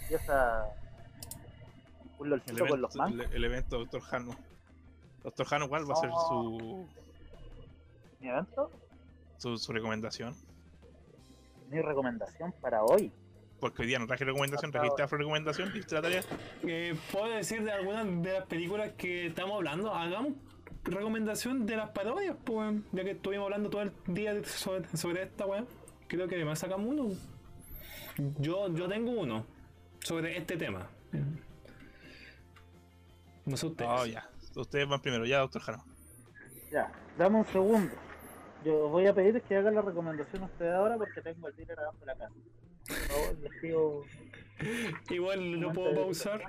[SPEAKER 4] empieza un
[SPEAKER 2] El
[SPEAKER 4] lolcito con los mancos.
[SPEAKER 2] el, el evento Doctor Jano. Doctor Jano, ¿cuál va a ser
[SPEAKER 4] Oh.
[SPEAKER 2] su.
[SPEAKER 4] Mi evento,
[SPEAKER 2] Su, su recomendación.
[SPEAKER 4] mi recomendación para hoy.
[SPEAKER 2] Porque hoy día no traje recomendación, trajiste afro recomendación, ¿viste la tarea?
[SPEAKER 3] Eh, ¿Puedo decir de algunas de las películas que estamos hablando? Hagamos recomendación de las parodias, pues, ya que estuvimos hablando todo el día sobre, sobre esta weón. Creo que además sacamos uno. Yo, yo tengo uno sobre este tema. No sé ustedes.
[SPEAKER 2] Oh, ya. Ustedes van primero, ya, doctor Jano.
[SPEAKER 4] Ya, dame un segundo. Yo voy a pedir que hagan la recomendación ustedes ahora porque tengo el dealer abajo de la casa. Por favor, les pido.
[SPEAKER 3] Igual lo puedo pausar.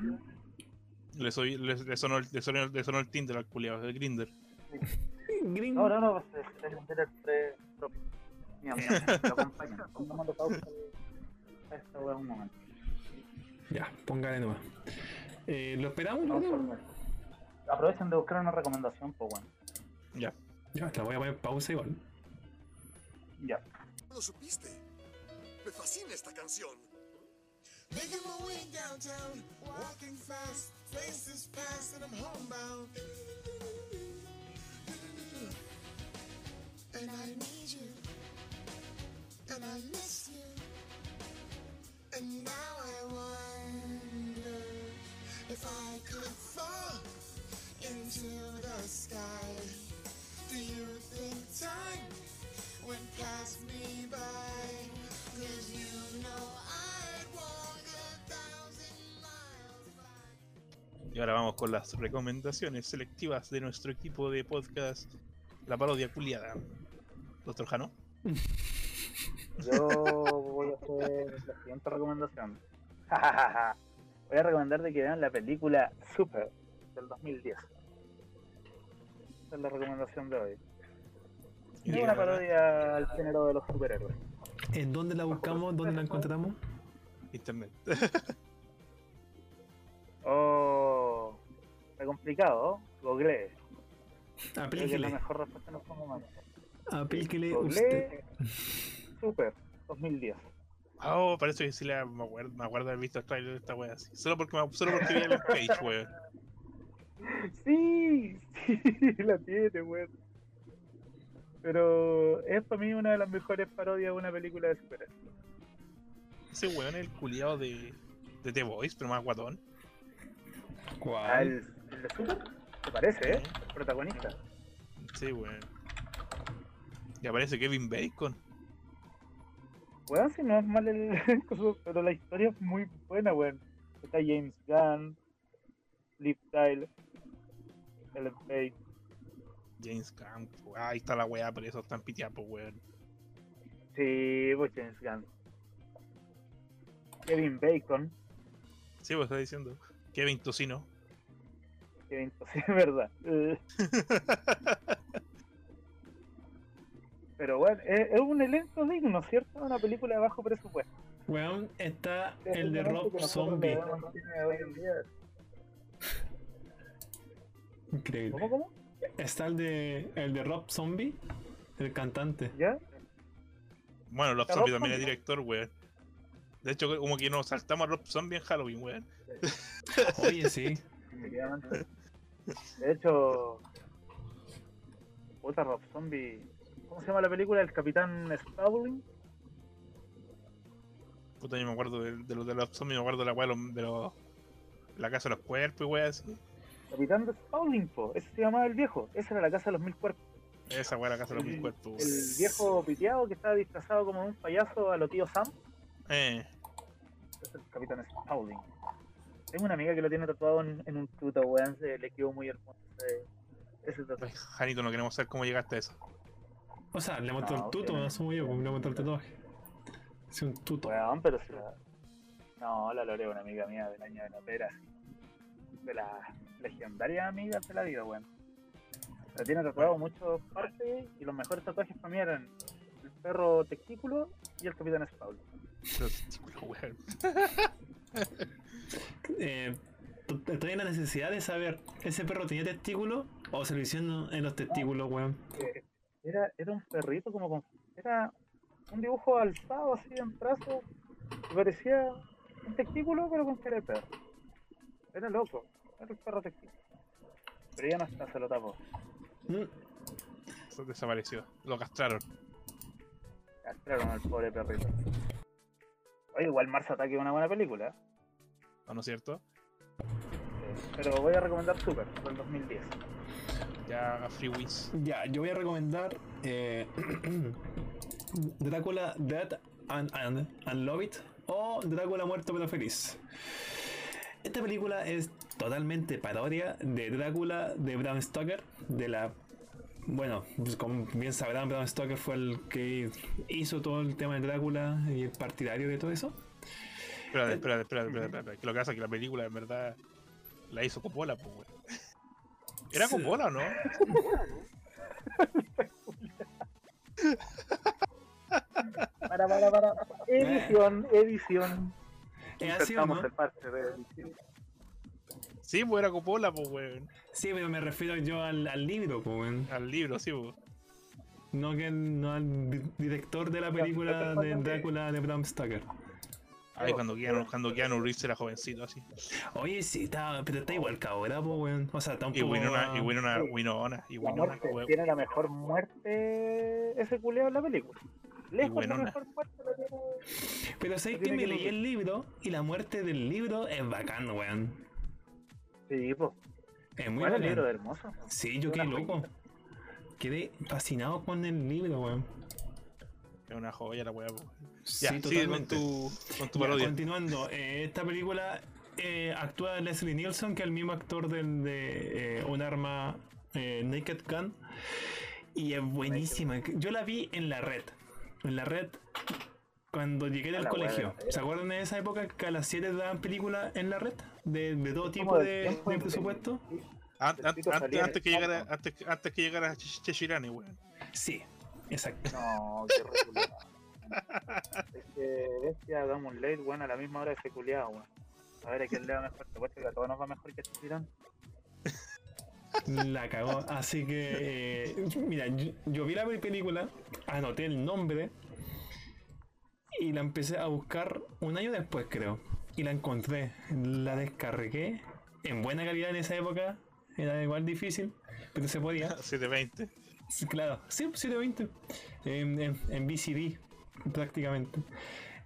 [SPEAKER 2] Le, soy, le, le sonó, el- le, sonó, le sonó el Tinder al culiado, el Grinder.
[SPEAKER 3] Green.
[SPEAKER 4] No, no, no, tengo un pre propio. Mío, mío, lo acompaño. Pongamos pausa a esta un momento.
[SPEAKER 3] Ya, póngale nomás. Eh, ¿Lo esperamos? No?
[SPEAKER 4] a. Aprovechen de buscar una recomendación, pues bueno.
[SPEAKER 2] Ya.
[SPEAKER 3] Ya, la voy a poner pausa igual.
[SPEAKER 4] Ya.
[SPEAKER 5] ¿Lo supiste? Me fascina esta canción.
[SPEAKER 6] Making my way downtown, walking fast, faces fast, and I'm homebound. And I need you, and I miss you. And now I wonder if I could fall into the sky. Do you think time went past me by? Cause you know I'd walk a thousand miles by.
[SPEAKER 2] Y ahora vamos con las recomendaciones selectivas de nuestro equipo de podcast, La Parodia Culiada. Doctor Jano.
[SPEAKER 4] Yo voy a hacer la siguiente recomendación. voy a recomendar de que vean la película Super del 2010. Es la recomendación de hoy.
[SPEAKER 2] Y
[SPEAKER 4] Es una parodia al género de los superhéroes.
[SPEAKER 3] ¿En dónde la buscamos? ¿Dónde la encontramos?
[SPEAKER 2] Internet.
[SPEAKER 4] Oh, está complicado. Google. Creo que es la
[SPEAKER 3] Aplíquele.
[SPEAKER 4] mejor respuesta en estos momentos.
[SPEAKER 3] Aplíquele usted.
[SPEAKER 4] Google Super 2010.
[SPEAKER 2] Oh, parece que sí la, me, acuerdo, me acuerdo haber visto el trailer de esta wea así. Solo porque, me- solo porque vi el page, weón.
[SPEAKER 4] Sí, sí, la tiene, weón. Pero es para mí una de las mejores parodias de una película de superhéroes.
[SPEAKER 2] Ese weón es el culiado de, de The Voice, pero más guatón.
[SPEAKER 4] Ah,
[SPEAKER 3] ¿Cuál?
[SPEAKER 4] el, el de Super, ¿te parece, eh? El protagonista.
[SPEAKER 2] Sí, weón. Y aparece Kevin Bacon.
[SPEAKER 4] Weón, si no es mal el coso, pero la historia es muy buena, weón. Está James Gunn, Liv Tyler,
[SPEAKER 2] James Camp. Ahí está la weá, pero eso está en pitiapo, weón.
[SPEAKER 4] Sí, pues James Gunn. Kevin Bacon,
[SPEAKER 2] Sí, vos estás diciendo. Kevin Tocino.
[SPEAKER 4] Kevin, sí, es verdad. Pero bueno, es, es un elenco digno, ¿cierto? Una película de bajo presupuesto.
[SPEAKER 3] Weón, está
[SPEAKER 4] Es
[SPEAKER 3] el de Rob Zombie. Increíble.
[SPEAKER 4] ¿Cómo, cómo?
[SPEAKER 3] Está el de, el de Rob Zombie, el cantante.
[SPEAKER 4] ¿Ya?
[SPEAKER 2] Bueno, Rob Zombie
[SPEAKER 4] Rob
[SPEAKER 2] también es director, weón. De hecho, como que nos saltamos a Rob Zombie en Halloween, weón.
[SPEAKER 3] Oye, sí.
[SPEAKER 4] De hecho, puta Rob Zombie. ¿Cómo se llama la película? El Capitán Spaulding.
[SPEAKER 2] Puta, yo me acuerdo de, de los de Rob Zombie, me acuerdo de la weá de los- de los. La casa de los cuerpos y weá así.
[SPEAKER 4] Capitán de Spaulding, po. Ese se llamaba el viejo. Esa era la casa de los mil cuerpos.
[SPEAKER 2] Esa weá, la casa de los mil cuerpos.
[SPEAKER 4] El viejo piteado que estaba disfrazado como un payaso a lo tío Sam.
[SPEAKER 2] Eh,
[SPEAKER 4] Es el Capitán Spaulding. Tengo una amiga que lo tiene tatuado en, en un tuto, weón. Se le quedó muy hermoso ese, tatuaje.
[SPEAKER 2] Janito, no queremos saber cómo llegaste a eso.
[SPEAKER 3] O sea, le montó
[SPEAKER 4] No,
[SPEAKER 3] el tuto,
[SPEAKER 4] obviamente.
[SPEAKER 3] asumo yo, porque le montó el tatuaje. Es un tuto.
[SPEAKER 4] Weón, pero si la. No, la Lore, una amiga mía del año de la pera, así. De las legendarias amigas de la vida, weón. La tiene tatuado muchas partes y los mejores tatuajes para mí eran el perro testículo y el capitán
[SPEAKER 2] típico, weón.
[SPEAKER 3] Eh, estoy en la necesidad de saber, ¿ese perro tenía testículos o se lo hicieron en los testículos, weón?
[SPEAKER 4] Eh, Era, era un perrito como con. Era un dibujo alzado así en brazo que parecía un testículo pero con cara de perro. Era loco, el perro testículo. Pero ya no está, se lo tapó.
[SPEAKER 3] Mm,
[SPEAKER 2] des- desapareció. Lo castraron.
[SPEAKER 4] Castraron al pobre perrito. Oye, igual Mars Attack es una buena película.
[SPEAKER 2] ¿no ¿no es cierto?
[SPEAKER 4] Eh, Pero voy a recomendar Super, del 2010.
[SPEAKER 2] Ya Free Wiz.
[SPEAKER 3] Ya, yo voy a recomendar eh, Drácula Dead and, and, and Love It o Drácula Muerto pero Feliz. Esta película es totalmente parodia de Drácula de Bram Stoker, de la... Bueno, pues como bien sabrán, Bram Stoker fue el que hizo todo el tema de Drácula y el partidario de todo eso.
[SPEAKER 2] Espérate, espérate, espérate, espérate, espérate, Que lo que pasa es que la película en verdad la hizo Coppola, pues, weón. ¿Era
[SPEAKER 3] Sí.
[SPEAKER 2] Coppola o no?
[SPEAKER 4] Para, para, para. Edición, edición.
[SPEAKER 3] ¿Es así o no?
[SPEAKER 4] de.
[SPEAKER 2] Sí, pues era Coppola, pues, weón.
[SPEAKER 3] Sí, pero me refiero yo al, al libro, pues, weón.
[SPEAKER 2] Al libro, sí, pues.
[SPEAKER 3] No, que, no al di- director de la película de Drácula de Bram Stoker.
[SPEAKER 2] Ay, cuando Keanu, cuando Keanu Reeves era jovencito, así.
[SPEAKER 3] Oye, sí, está, pero está igual que ahora, pues, weón. O sea, está un
[SPEAKER 2] Y
[SPEAKER 3] poco...
[SPEAKER 2] Winona, y Winona,
[SPEAKER 4] Sí.
[SPEAKER 2] Winona, y
[SPEAKER 4] La
[SPEAKER 2] Winona,
[SPEAKER 4] muerte,
[SPEAKER 2] weón.
[SPEAKER 4] tiene la mejor muerte ese culiao en la película. Lejos la
[SPEAKER 2] buenona.
[SPEAKER 4] mejor muerte la tiene.
[SPEAKER 3] Pero
[SPEAKER 4] No
[SPEAKER 3] que me leí el libro y la muerte del libro es bacán, weón.
[SPEAKER 4] Sí, pues.
[SPEAKER 3] Es muy
[SPEAKER 4] Bueno, el libro de hermoso.
[SPEAKER 3] Sí, yo quedé loco. Quedé fascinado con el libro, weón.
[SPEAKER 2] Es una joya la weá.
[SPEAKER 3] Sí,
[SPEAKER 2] Ya, con
[SPEAKER 3] totalmente.
[SPEAKER 2] tu, con tu
[SPEAKER 3] Ya, continuando, eh, esta película eh, actúa Leslie Nielsen, que es el mismo actor del, de eh, Un arma eh, Naked Gun. Y es buenísima. Yo la vi en la red. En la red cuando llegué del colegio. ¿Se acuerdan de esa época que a las 7 daban películas en la red? De, de todo tipo de, presupuesto.
[SPEAKER 2] Antes, que llegara, antes, antes que llegara Ch- Cheshirani, weón.
[SPEAKER 3] Sí, exacto.
[SPEAKER 4] No, qué reculeado. es que bestia, damos un late, bueno, a la misma hora de ese culiado, weón. A ver, ¿a quién le va mejor? Te que a todos nos va mejor que tirón.
[SPEAKER 3] La cagó. Así que, eh, mira, yo, yo vi la película, anoté el nombre y la empecé a buscar un año después, creo. Y la encontré. La descargué en buena calidad en esa época. Era igual difícil, pero se podía.
[SPEAKER 2] 720.
[SPEAKER 3] Sí, claro, sí, 720. En, en, en VCD, prácticamente.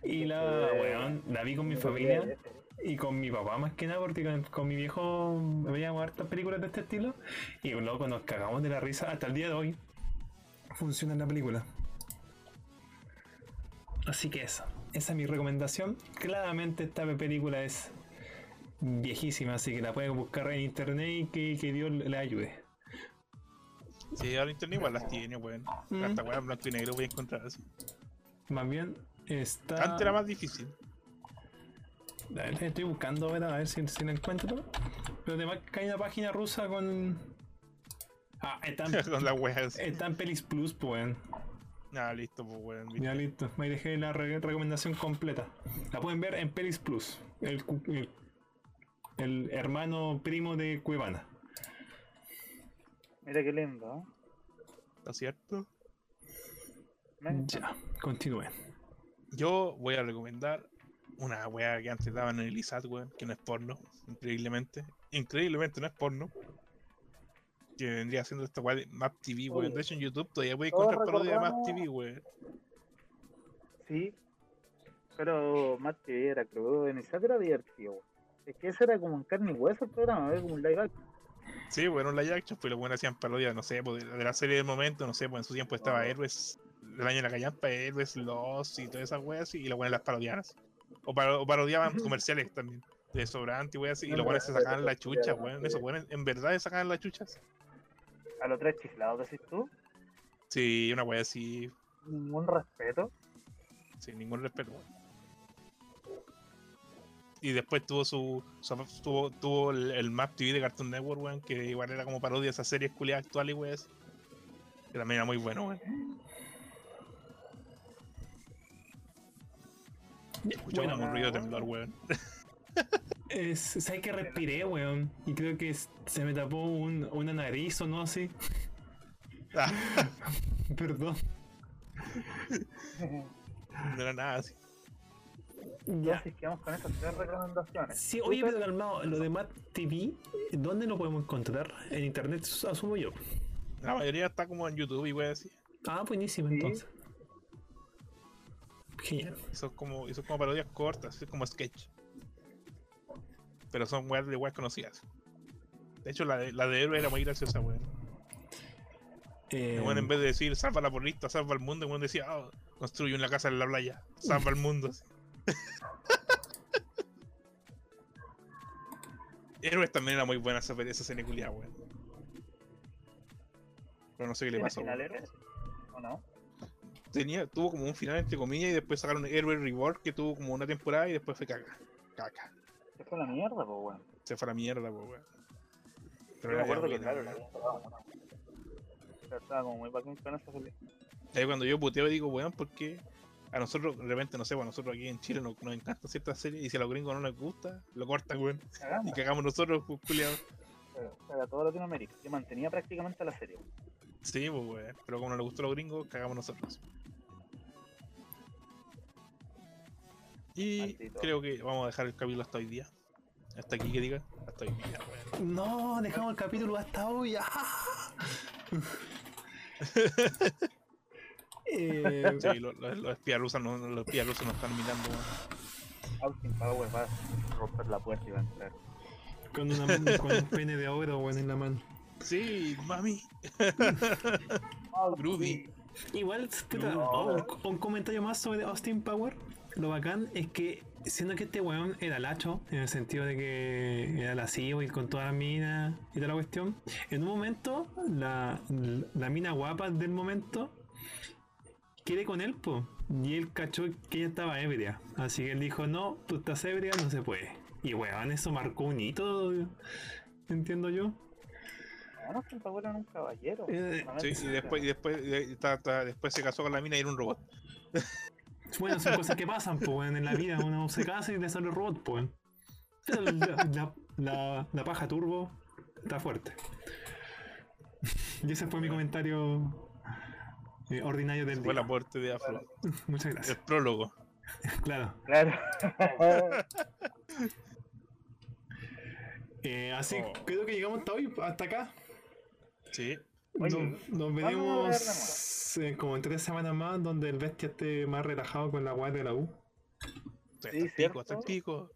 [SPEAKER 3] Y la, weón, la vi con mi familia. Y con mi papá más que nada, porque con, con mi viejo veíamos hartas películas de este estilo. Y loco, nos cagamos de la risa hasta el día de hoy. Funciona la película. Así que eso. Esa es mi recomendación. Claramente esta película es viejísima, así que la pueden buscar en internet y que, que Dios le ayude.
[SPEAKER 2] Sí, ahora internet igual las tiene, weón.
[SPEAKER 3] Mm.
[SPEAKER 2] Hasta weón en blanco y negro voy a encontrar así.
[SPEAKER 3] Más bien está...
[SPEAKER 2] Antes era más difícil.
[SPEAKER 3] A ver, Estoy buscando a ver, a ver si, si la encuentro. Pero además que hay una página rusa con... Ah, está en,
[SPEAKER 2] Con las weas.
[SPEAKER 3] está en Pelis Plus, pues.
[SPEAKER 2] Ah, listo, pues weón.
[SPEAKER 3] Ya listo, me dejé la re- recomendación completa. La pueden ver en Pelis Plus. El, el, el hermano primo de Cuevana.
[SPEAKER 4] Mira qué lindo, ¿eh?
[SPEAKER 2] ¿Está cierto?
[SPEAKER 3] Ya, continúen.
[SPEAKER 2] Yo voy a recomendar una wea que antes daban en el ISAT, weón, que no es porno, increíblemente. Increíblemente no es porno. Que vendría siendo esta wea de Map TV, weón. De hecho en YouTube todavía voy a encontrar parodia de Map TV, weón.
[SPEAKER 4] Sí. Pero más que era crudo en esa era divertido, weón. Es que ese era como un carne y hueso el programa, era como un live action.
[SPEAKER 2] Sí, bueno, la action, pues los buenos hacían parodias, no sé, pues, de, la serie del momento, no sé, pues en su tiempo estaba Héroes, del año de la callampa, Héroes, Lost y todas esas weas y los buenos las parodianas. O, paro- o parodiaban comerciales también, de sobrante y weas así, y los buenos se sacaban la chucha, weón. Esos buenos en verdad se sacaban las chuchas.
[SPEAKER 4] A los tres chiflados, decís tú.
[SPEAKER 2] Sí, una wea así,
[SPEAKER 4] Ningún respeto.
[SPEAKER 2] sin ningún respeto, weón. Y después tuvo su. su- tuvo, tuvo el, el Map TV de Cartoon Network, weón, que igual era como parodia de esas series culiadas actuales, y weas. Que también era muy bueno, weón. Escuchamos
[SPEAKER 3] Bueno,
[SPEAKER 2] un ruido de temblor, weón.
[SPEAKER 3] es, ¿sabes que respiré, weón? Y creo que se me tapó un, una nariz o no así.
[SPEAKER 2] Ah,
[SPEAKER 3] Perdón.
[SPEAKER 2] no era nada así.
[SPEAKER 3] Ya.
[SPEAKER 4] Entonces quedamos con esas tres recomendaciones.
[SPEAKER 3] Sí, oye, pero calmado, lo de Matt TV, ¿dónde lo podemos encontrar? En internet, asumo yo.
[SPEAKER 2] La mayoría está como en YouTube y wey así.
[SPEAKER 3] Ah, buenísimo
[SPEAKER 4] Sí.
[SPEAKER 3] entonces. Genial.
[SPEAKER 2] Y son como, son como parodias cortas, es como sketch. Pero son weas de weas conocidas. De hecho, la de, la de héroe era muy graciosa, weón.
[SPEAKER 3] Eh,
[SPEAKER 2] El weón, en vez de decir salva la porrista, salva al mundo, el weón decía, "Ah, construye una casa en la playa, salva al mundo. Héroes también era muy buena esa, esa serie culiada, weón. Pero no sé qué le
[SPEAKER 4] ¿Tiene
[SPEAKER 2] pasó.
[SPEAKER 4] final? ¿O no?
[SPEAKER 2] Tenía, tuvo como un final entre comillas y después sacaron Héroe Reborn que tuvo como una temporada y después fue caca. Caca.
[SPEAKER 4] Se fue a la mierda, pues, weón.
[SPEAKER 2] Se fue a la mierda, po, weón.
[SPEAKER 4] Yo me acuerdo que, claro, la. Pero Estaba como muy bacán con esa película.
[SPEAKER 2] Ahí cuando yo puteo digo, weón, porque a nosotros, de repente, no sé, bueno, a nosotros aquí en Chile nos, nos encantan ciertas series y si a los gringos no les gusta, lo cortan, weón. Y
[SPEAKER 4] Cagamos.
[SPEAKER 2] nosotros, pues, culiados.
[SPEAKER 4] Pero, Era toda Latinoamérica. Que mantenía prácticamente la serie.
[SPEAKER 2] Sí, pues, weón. Pero como no les gustó a los gringos, cagamos nosotros. Y
[SPEAKER 4] Maldito.
[SPEAKER 2] creo que vamos a dejar el capítulo hasta hoy día. Hasta aquí que diga. Hasta hoy día, weón.
[SPEAKER 3] No, dejamos el capítulo hasta hoy. ¡ah! Eh,
[SPEAKER 2] Sí, los, los, los espías rusos no- los espías rusos nos están mirando.
[SPEAKER 4] Austin Power va a romper la puerta y va a entrar.
[SPEAKER 3] con, una, con un pene de oro weón, en la mano.
[SPEAKER 2] Sí, mami. Groovy.
[SPEAKER 3] Igual, puta,
[SPEAKER 4] No.
[SPEAKER 3] oh, un, un comentario más sobre Austin Power. Lo bacán es que, siendo que este weón era lacho, en el sentido de que era lascivo y con toda la mina y toda la cuestión, en un momento, la, la mina guapa del momento quiere con él, po. Y él cachó que ella estaba ebria. Así que él dijo, no, tú estás ebria, no se puede. Y weón, eso marcó un hito, entiendo yo.
[SPEAKER 4] No, Austin Power era un caballero.
[SPEAKER 3] Eh,
[SPEAKER 2] Sí, y después, y después, y después se casó con la mina y era un robot.
[SPEAKER 3] Bueno, son cosas que pasan, pues, en la vida. Uno se casa y le sale el robot, pues. la, la, la- la paja turbo está fuerte. Y ese fue mi comentario eh, ordinario del
[SPEAKER 2] Fue el
[SPEAKER 3] día.
[SPEAKER 2] aporte de Afro.
[SPEAKER 3] Muchas
[SPEAKER 2] El
[SPEAKER 3] gracias.
[SPEAKER 2] prólogo.
[SPEAKER 3] Claro.
[SPEAKER 4] Claro.
[SPEAKER 3] Eh, así
[SPEAKER 2] Oh.
[SPEAKER 3] creo que llegamos hasta hoy, hasta acá.
[SPEAKER 2] Sí.
[SPEAKER 4] Oye,
[SPEAKER 3] nos, nos
[SPEAKER 4] vamos a
[SPEAKER 3] veremos. Eh, como en tres semanas más, donde el bestia esté más relajado con la guardia de la U.
[SPEAKER 4] Sí,
[SPEAKER 2] el pico, el pico.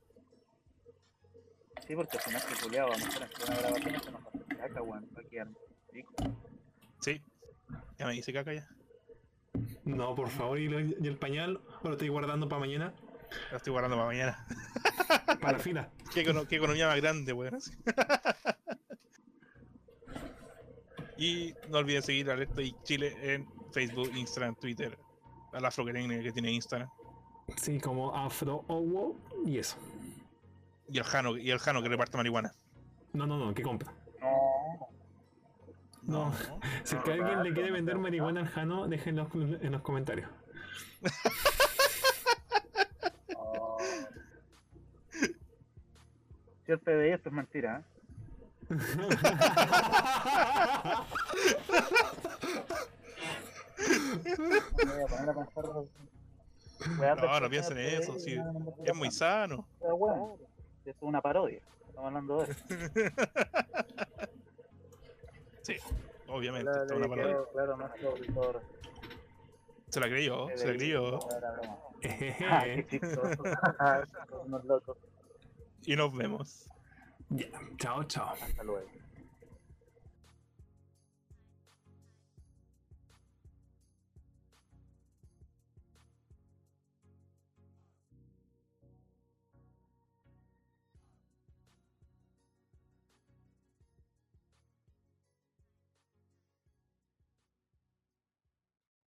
[SPEAKER 4] Sí, porque si no es que culiado, vamos a hacer una grabación y se nos va a hacer caca, weón. Va a quedar rico.
[SPEAKER 2] Sí. Ya me hice caca ya.
[SPEAKER 3] No, por favor, y, lo- y el pañal, o lo estoy guardando para mañana,
[SPEAKER 2] Lo estoy guardando para mañana.
[SPEAKER 3] para la fila.
[SPEAKER 2] ¿Qué, econo- qué economía más grande, weón. y no olviden seguir a Alerta y Chile en Facebook, Instagram, Twitter. A la Afro que tiene, que tiene Instagram.
[SPEAKER 3] Sí, como Afro Owo y eso.
[SPEAKER 2] Y el Jano, y el Jano que reparte marihuana.
[SPEAKER 3] No, no, no, que compra.
[SPEAKER 4] No.
[SPEAKER 3] No. Si es que alguien le quiere vender marihuana al Jano, déjenlo en los comentarios.
[SPEAKER 4] Si el PDI esto es mentira, ¿eh? Me voy a poner a pensar. weas
[SPEAKER 2] No, no piensen en eso, sí, Es muy sano.
[SPEAKER 4] Pero bueno, esto es una parodia. Estamos hablando de eso.
[SPEAKER 2] Sí, obviamente.
[SPEAKER 4] Claro,
[SPEAKER 2] esto es una parodia.
[SPEAKER 4] quedó claro, nuestro auditor.
[SPEAKER 2] Se la creyó, se la creyó.
[SPEAKER 4] Ah.
[SPEAKER 2] Y nos vemos.
[SPEAKER 3] Ya, chao, chao.
[SPEAKER 4] Hasta luego.